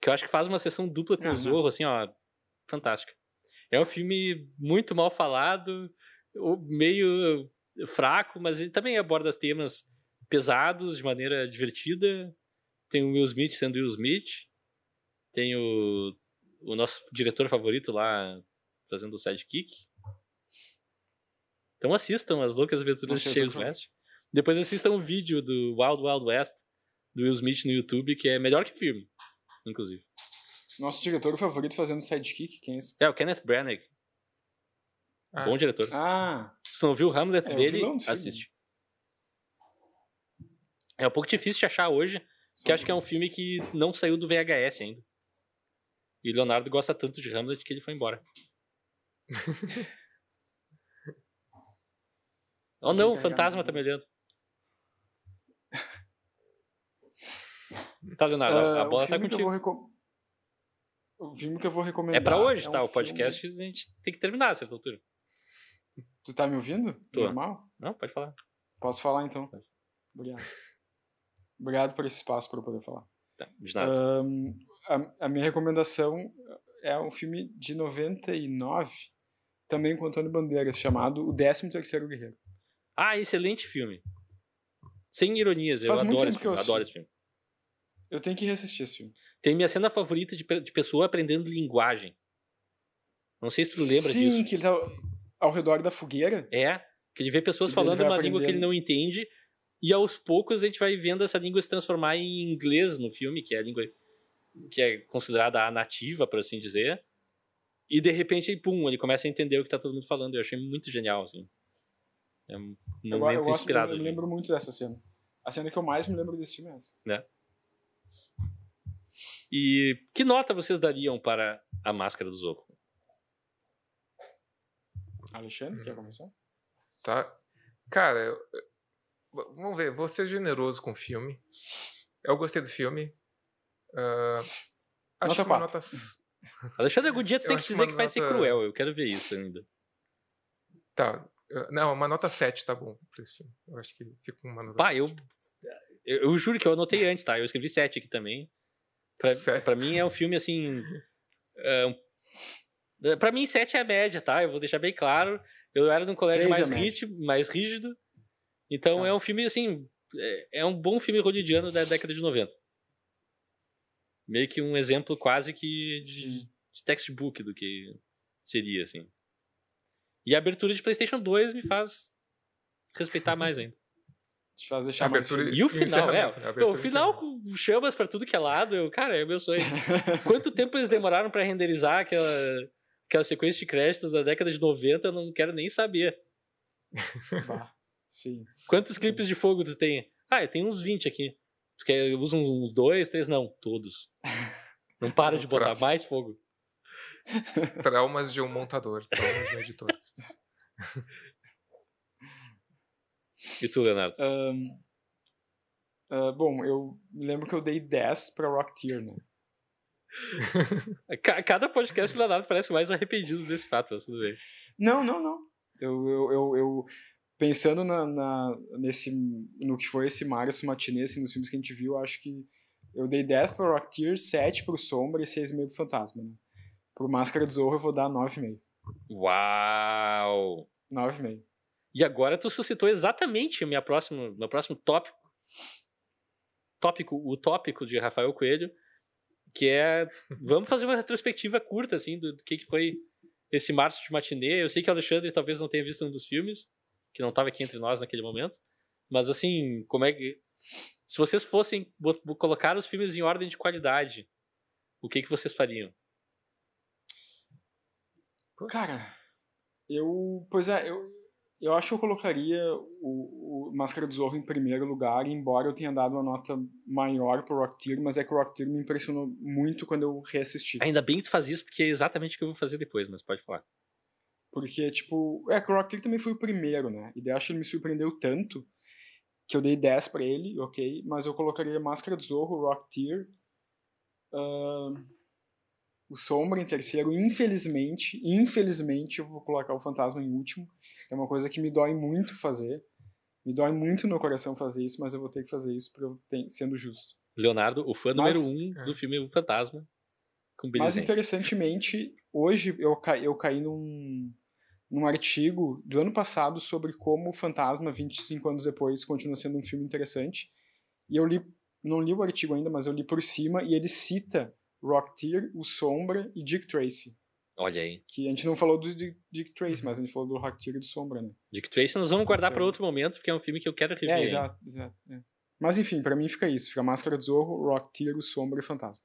que eu acho que faz uma sessão dupla com uhum. o Zorro, assim, ó, fantástica. É um filme muito mal falado, meio fraco, mas ele também aborda temas pesados de maneira divertida. Tem o Will Smith sendo Will Smith. Tem o, o nosso diretor favorito lá fazendo o sidekick. Então assistam as loucas aventuras de James West. Depois assistam o vídeo do Wild Wild West do Will Smith no YouTube, que é melhor que o filme, inclusive. Nosso diretor favorito fazendo sidekick, quem é esse? É o Kenneth Branagh. Ah. Bom diretor. Ah. Se não viu o Hamlet é, dele, assiste. É um pouco difícil de achar hoje, Sim. que acho que é um filme que não saiu do VHS ainda. E Leonardo gosta tanto de Hamlet que ele foi embora. [laughs] oh não, o fantasma tá me olhando. Tá, Leonardo, uh, a bola tá contigo. Recom... O filme que eu vou recomendar. É pra hoje, é tá? O podcast a gente tem que terminar a certa altura. Tu tá me ouvindo? Tô. Normal? Não, pode falar. Posso falar então? Pode. Obrigado. Obrigado por esse espaço para eu poder falar. Tá, de nada. Um, a, a, minha recomendação é um filme de 99, também com Antônio Bandeiras, chamado O 13 Terceiro Guerreiro. Ah, excelente filme. Sem ironias, Faz eu adoro esse, filme, adoro esse filme. Eu tenho que reassistir esse filme. Tem minha cena favorita de, de pessoa aprendendo linguagem. Não sei se tu lembra Sim, disso. Sim, que ele tá ao redor da fogueira. É, que ele vê pessoas falando uma língua que ele não entende e aos poucos a gente vai vendo essa língua se transformar em inglês no filme, que é a língua que é considerada a nativa, por assim dizer. E de repente, pum, ele começa a entender o que tá todo mundo falando. Eu achei muito genial, assim. É um momento eu, eu inspirado. eu me lembro muito dessa cena. A cena que eu mais me lembro desse filme é essa. Né? E que nota vocês dariam para a Máscara do Zorro? Alexandre, quer uhum. começar? Tá. Cara, eu, vamos ver, vou ser generoso com o filme. Eu gostei do filme. Uh, acho nota que uma nota. [laughs] Alexandre Gudieto [laughs] tem que dizer que vai nota... ser cruel, eu quero ver isso ainda. Tá. Não, uma nota 7 tá bom pra esse filme. Eu acho que fica uma nota Pá, 7. Eu, eu, eu juro que eu anotei antes, tá? Eu escrevi 7 aqui também. Pra, pra mim é um filme assim. É é, para mim, 7 é a média, tá? Eu vou deixar bem claro. Eu era num colégio mais, rígido, mais rígido. Então tá. é um filme, assim. É, é um bom filme hollywoodiano da década de 90. Meio que um exemplo quase que de, de textbook do que seria, assim. E a abertura de PlayStation 2 me faz respeitar mais ainda. Te faz deixar abertura E o final, é. o final com chamas para tudo que é lado, eu, cara, é meu sonho. [laughs] Quanto tempo eles demoraram para renderizar aquela aquela sequência de créditos da década de 90, eu não quero nem saber. [laughs] Bah, sim. Quantos sim. clipes de fogo tu tem? Ah, eu tenho uns 20 aqui. Tu quer, usa uns dois, três? Não, todos. [laughs] Não para de botar mais fogo. Traumas de um montador, traumas de um editor. E tu, Leonardo? Ahn, ah, bom, eu me lembro que eu dei 10 pra Rocketeer, né? [laughs] Ca- Cada podcast do Leonardo parece mais arrependido desse fato, mas tudo bem. Não, não, não. Eu, eu, eu, eu- pensando na, na- nesse, no que foi esse Marius Matinê, assim, nos filmes que a gente viu, eu acho que eu dei 10 pra Rocketeer, 7 pro Sombra e 6,5 pro Fantasma, né? Pro Máscara do Zorro eu vou dar 9,5. Uau! 9,5. E agora tu suscitou exatamente o minha próxima, meu próximo tópico. Tópico, o tópico de Rafael Coelho, que é vamos fazer uma retrospectiva curta assim do, do que que foi esse março de matinê. Eu sei que o Alexandre talvez não tenha visto um dos filmes, que não estava aqui entre nós naquele momento, mas assim, como é que se vocês fossem colocar os filmes em ordem de qualidade, o que que vocês fariam? Cara, eu. Pois é, eu, eu acho que eu colocaria o, o Máscara do Zorro em primeiro lugar, embora eu tenha dado uma nota maior pro Rocketeer, mas é que o Rocketeer me impressionou muito quando eu reassisti. Ainda bem que tu faz isso, porque é exatamente o que eu vou fazer depois, mas pode falar. Porque, tipo, é que o Rocketeer também foi o primeiro, né? E daí acho que ele me surpreendeu tanto que eu dei 10 pra ele, ok, mas eu colocaria Máscara do Zorro, Rocketeer, ahn, o Sombra em terceiro, infelizmente, infelizmente eu vou colocar o Fantasma em último. É uma coisa que me dói muito fazer. Me dói muito no coração fazer isso, mas eu vou ter que fazer isso eu ter, sendo justo. Leonardo, o fã Mas- número um é. do filme O Fantasma, com Billy Mas Zane. interessantemente, hoje eu, ca... eu caí num... num artigo do ano passado sobre como o Fantasma, 25 anos depois, continua sendo um filme interessante. E eu li, não li o artigo ainda, mas eu li por cima, e ele cita Rocketeer, o Sombra e Dick Tracy. Olha aí. Que a gente não falou do Dick, Dick Tracy, mas a gente falou do Rocketeer e do Sombra, né? Dick Tracy nós vamos guardar para Então- outro momento, porque é um filme que eu quero rever. É, exato, exato. é. Mas enfim, pra mim fica isso. Fica Máscara do Zorro, Rocketeer, o Sombra e o Fantasma.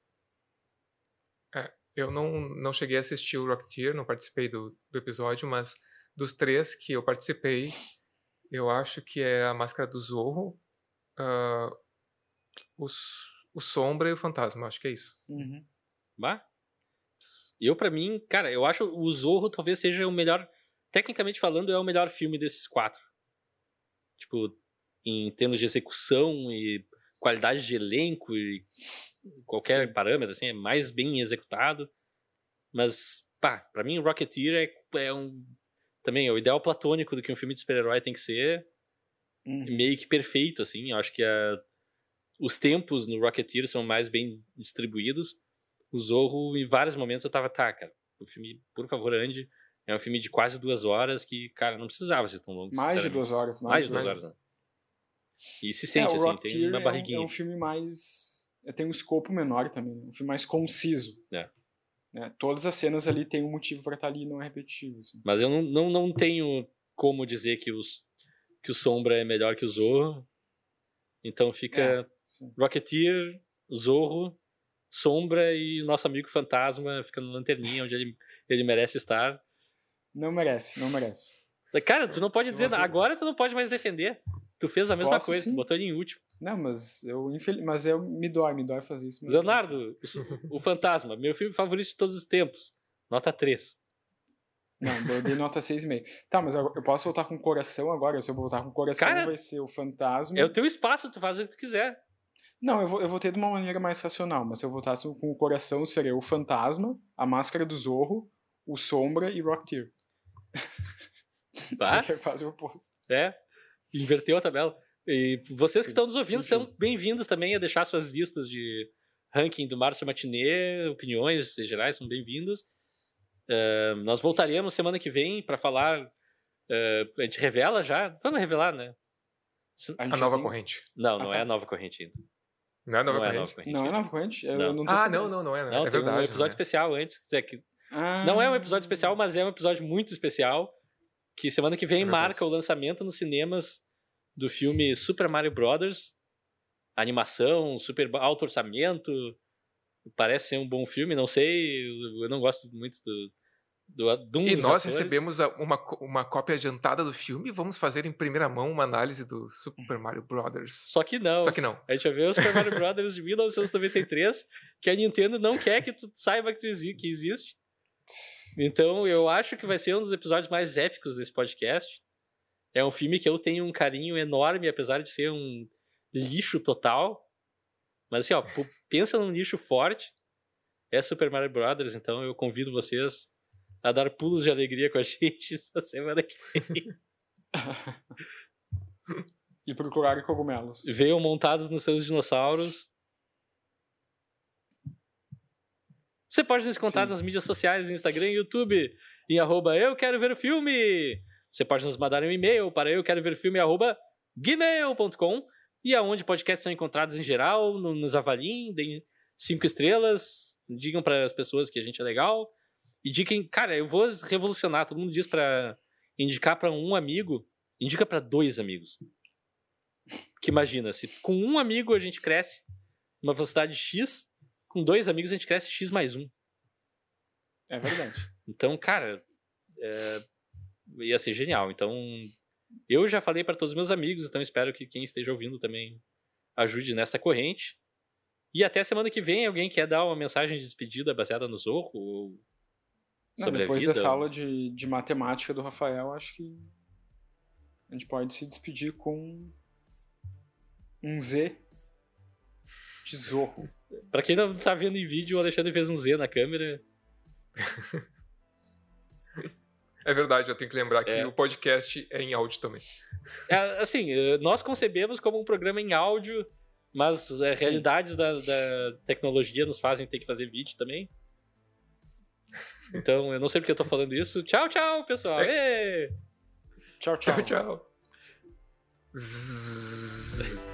Eu não, não cheguei a assistir o Rocketeer, não participei do, do episódio, mas dos três que eu participei, eu acho que é a Máscara do Zorro, ah, os, o Sombra e o Fantasma, acho que é isso. Uhum. Bah. Eu, pra mim, cara, eu acho o Zorro talvez seja o melhor. Tecnicamente falando, é o melhor filme desses quatro. Tipo, em termos de execução e qualidade de elenco e qualquer Sim. parâmetro, assim, é mais bem executado. Mas, pá, pra mim, Rocketeer é, é um. Também é o ideal platônico do que um filme de super-herói tem que ser. Uhum. meio que perfeito, assim. Eu acho que a, os tempos no Rocketeer são mais bem distribuídos. O Zorro, em vários momentos, eu tava, tá, cara, o filme, por favor, ande. É um filme de quase duas horas que, cara, não precisava ser tão longo. Mais de duas horas. Mais de duas mais. horas, né? E se sente, é, assim, tem uma é um- barriguinha. É um, filme mais. é, Tem um escopo menor também, né? um filme mais conciso. É. Né? Todas as cenas ali têm um motivo pra estar ali e não é repetitivo. Assim. Mas eu não, não, não tenho como dizer que, os, que o Sombra é melhor que o Zorro. Então fica Sim. Rocketeer, Zorro, Sombra e o nosso amigo Fantasma fica no lanterninha, onde ele, ele merece estar. Não merece, não merece. Cara, tu não pode Se dizer, você- agora tu não pode mais defender. Tu fez a mesma Posso, coisa, sim. tu botou ele em último. Não, mas eu, infel... mas eu me dói, me dói fazer isso. Leonardo, o, Fantasma, meu filme favorito de todos os tempos. Nota 3. Não, eu dei nota 6,5. Tá, mas eu eu posso voltar com o coração agora? Se eu voltar com o coração, Cara, vai ser o fantasma. É o teu espaço, tu faz o que tu quiser. Não, eu, vou, eu votei de uma maneira mais racional, mas se eu votasse com o coração, seria o fantasma, a máscara do Zorro, o Sombra e Rocketeer. [laughs] Tá? Seria quase o oposto. É, inverteu a tabela. E vocês que estão nos ouvindo são bem-vindos também a deixar suas listas de ranking do Márcio Matinê, opiniões gerais são bem-vindas. Eh, nós voltaremos semana que vem para falar. eh, a gente revela já? Vamos revelar, né? A, A nova tem- corrente. Não, Ah, não tá. é a nova corrente ainda. Não é nova não é corrente? nova corrente. Não é nova corrente? Eu Não. não tô Ah, sabendo. não, não, não é. Não, é tem verdade. um episódio não é. especial antes. quer dizer, que Ah. Não é um episódio especial, mas é um episódio muito especial. Que semana que vem É marca o lançamento nos cinemas do filme Super Mario Brothers. Animação, super alto orçamento. Parece ser um bom filme, não sei. Eu não gosto muito do, do, E nós atores. recebemos uma, uma cópia adiantada do filme e vamos fazer em primeira mão uma análise do Super Mario Brothers. Só que não. Só que não. A gente vai ver o Super Mario Brothers de 1993, que a Nintendo não quer que tu saiba que, tu exi- que existe. Então, eu acho que vai ser um dos episódios mais épicos desse podcast. É um filme que eu tenho um carinho enorme, apesar de ser um lixo total. Mas assim, ó, pensa num lixo forte. É Super Mario Brothers, então eu convido vocês a dar pulos de alegria com a gente [laughs] essa semana que [laughs] E procurar cogumelos. venham montados nos seus dinossauros. Você pode nos encontrar Sim. nas mídias sociais, no Instagram e YouTube, em arroba eu quero ver o filme. Você pode nos mandar um e-mail para eu quero ver o filme arroba gmail.com e aonde podcasts são encontrados em geral, no- nos avaliem, deem cinco estrelas, digam para as pessoas que a gente é legal e diquem, cara, eu vou revolucionar, todo mundo diz para indicar para um amigo, indica para dois amigos. Que imagina, se com um amigo a gente cresce numa velocidade X, com dois amigos a gente cresce X mais um. É verdade. Então, cara, é, ia ser genial. Então, eu já falei para todos os meus amigos, então espero que quem esteja ouvindo também ajude nessa corrente. E até semana que vem, alguém quer dar uma mensagem de despedida baseada no Zorro? Ou Não, sobre depois a vida? dessa aula de, de matemática do Rafael, acho que a gente pode se despedir com um Z de Zorro. Pra quem não tá vendo em vídeo, o Alexandre fez um Z na câmera. [laughs] É verdade, eu tenho que lembrar que É. o podcast é em áudio também. É, assim, eh, nós concebemos como um programa em áudio, mas as Sim. realidades da, da tecnologia nos fazem ter que fazer vídeo também. Então, eu não sei porque eu tô falando isso. Tchau, tchau, pessoal. Ê! Tchau, tchau. Tchau, tchau. Zzz.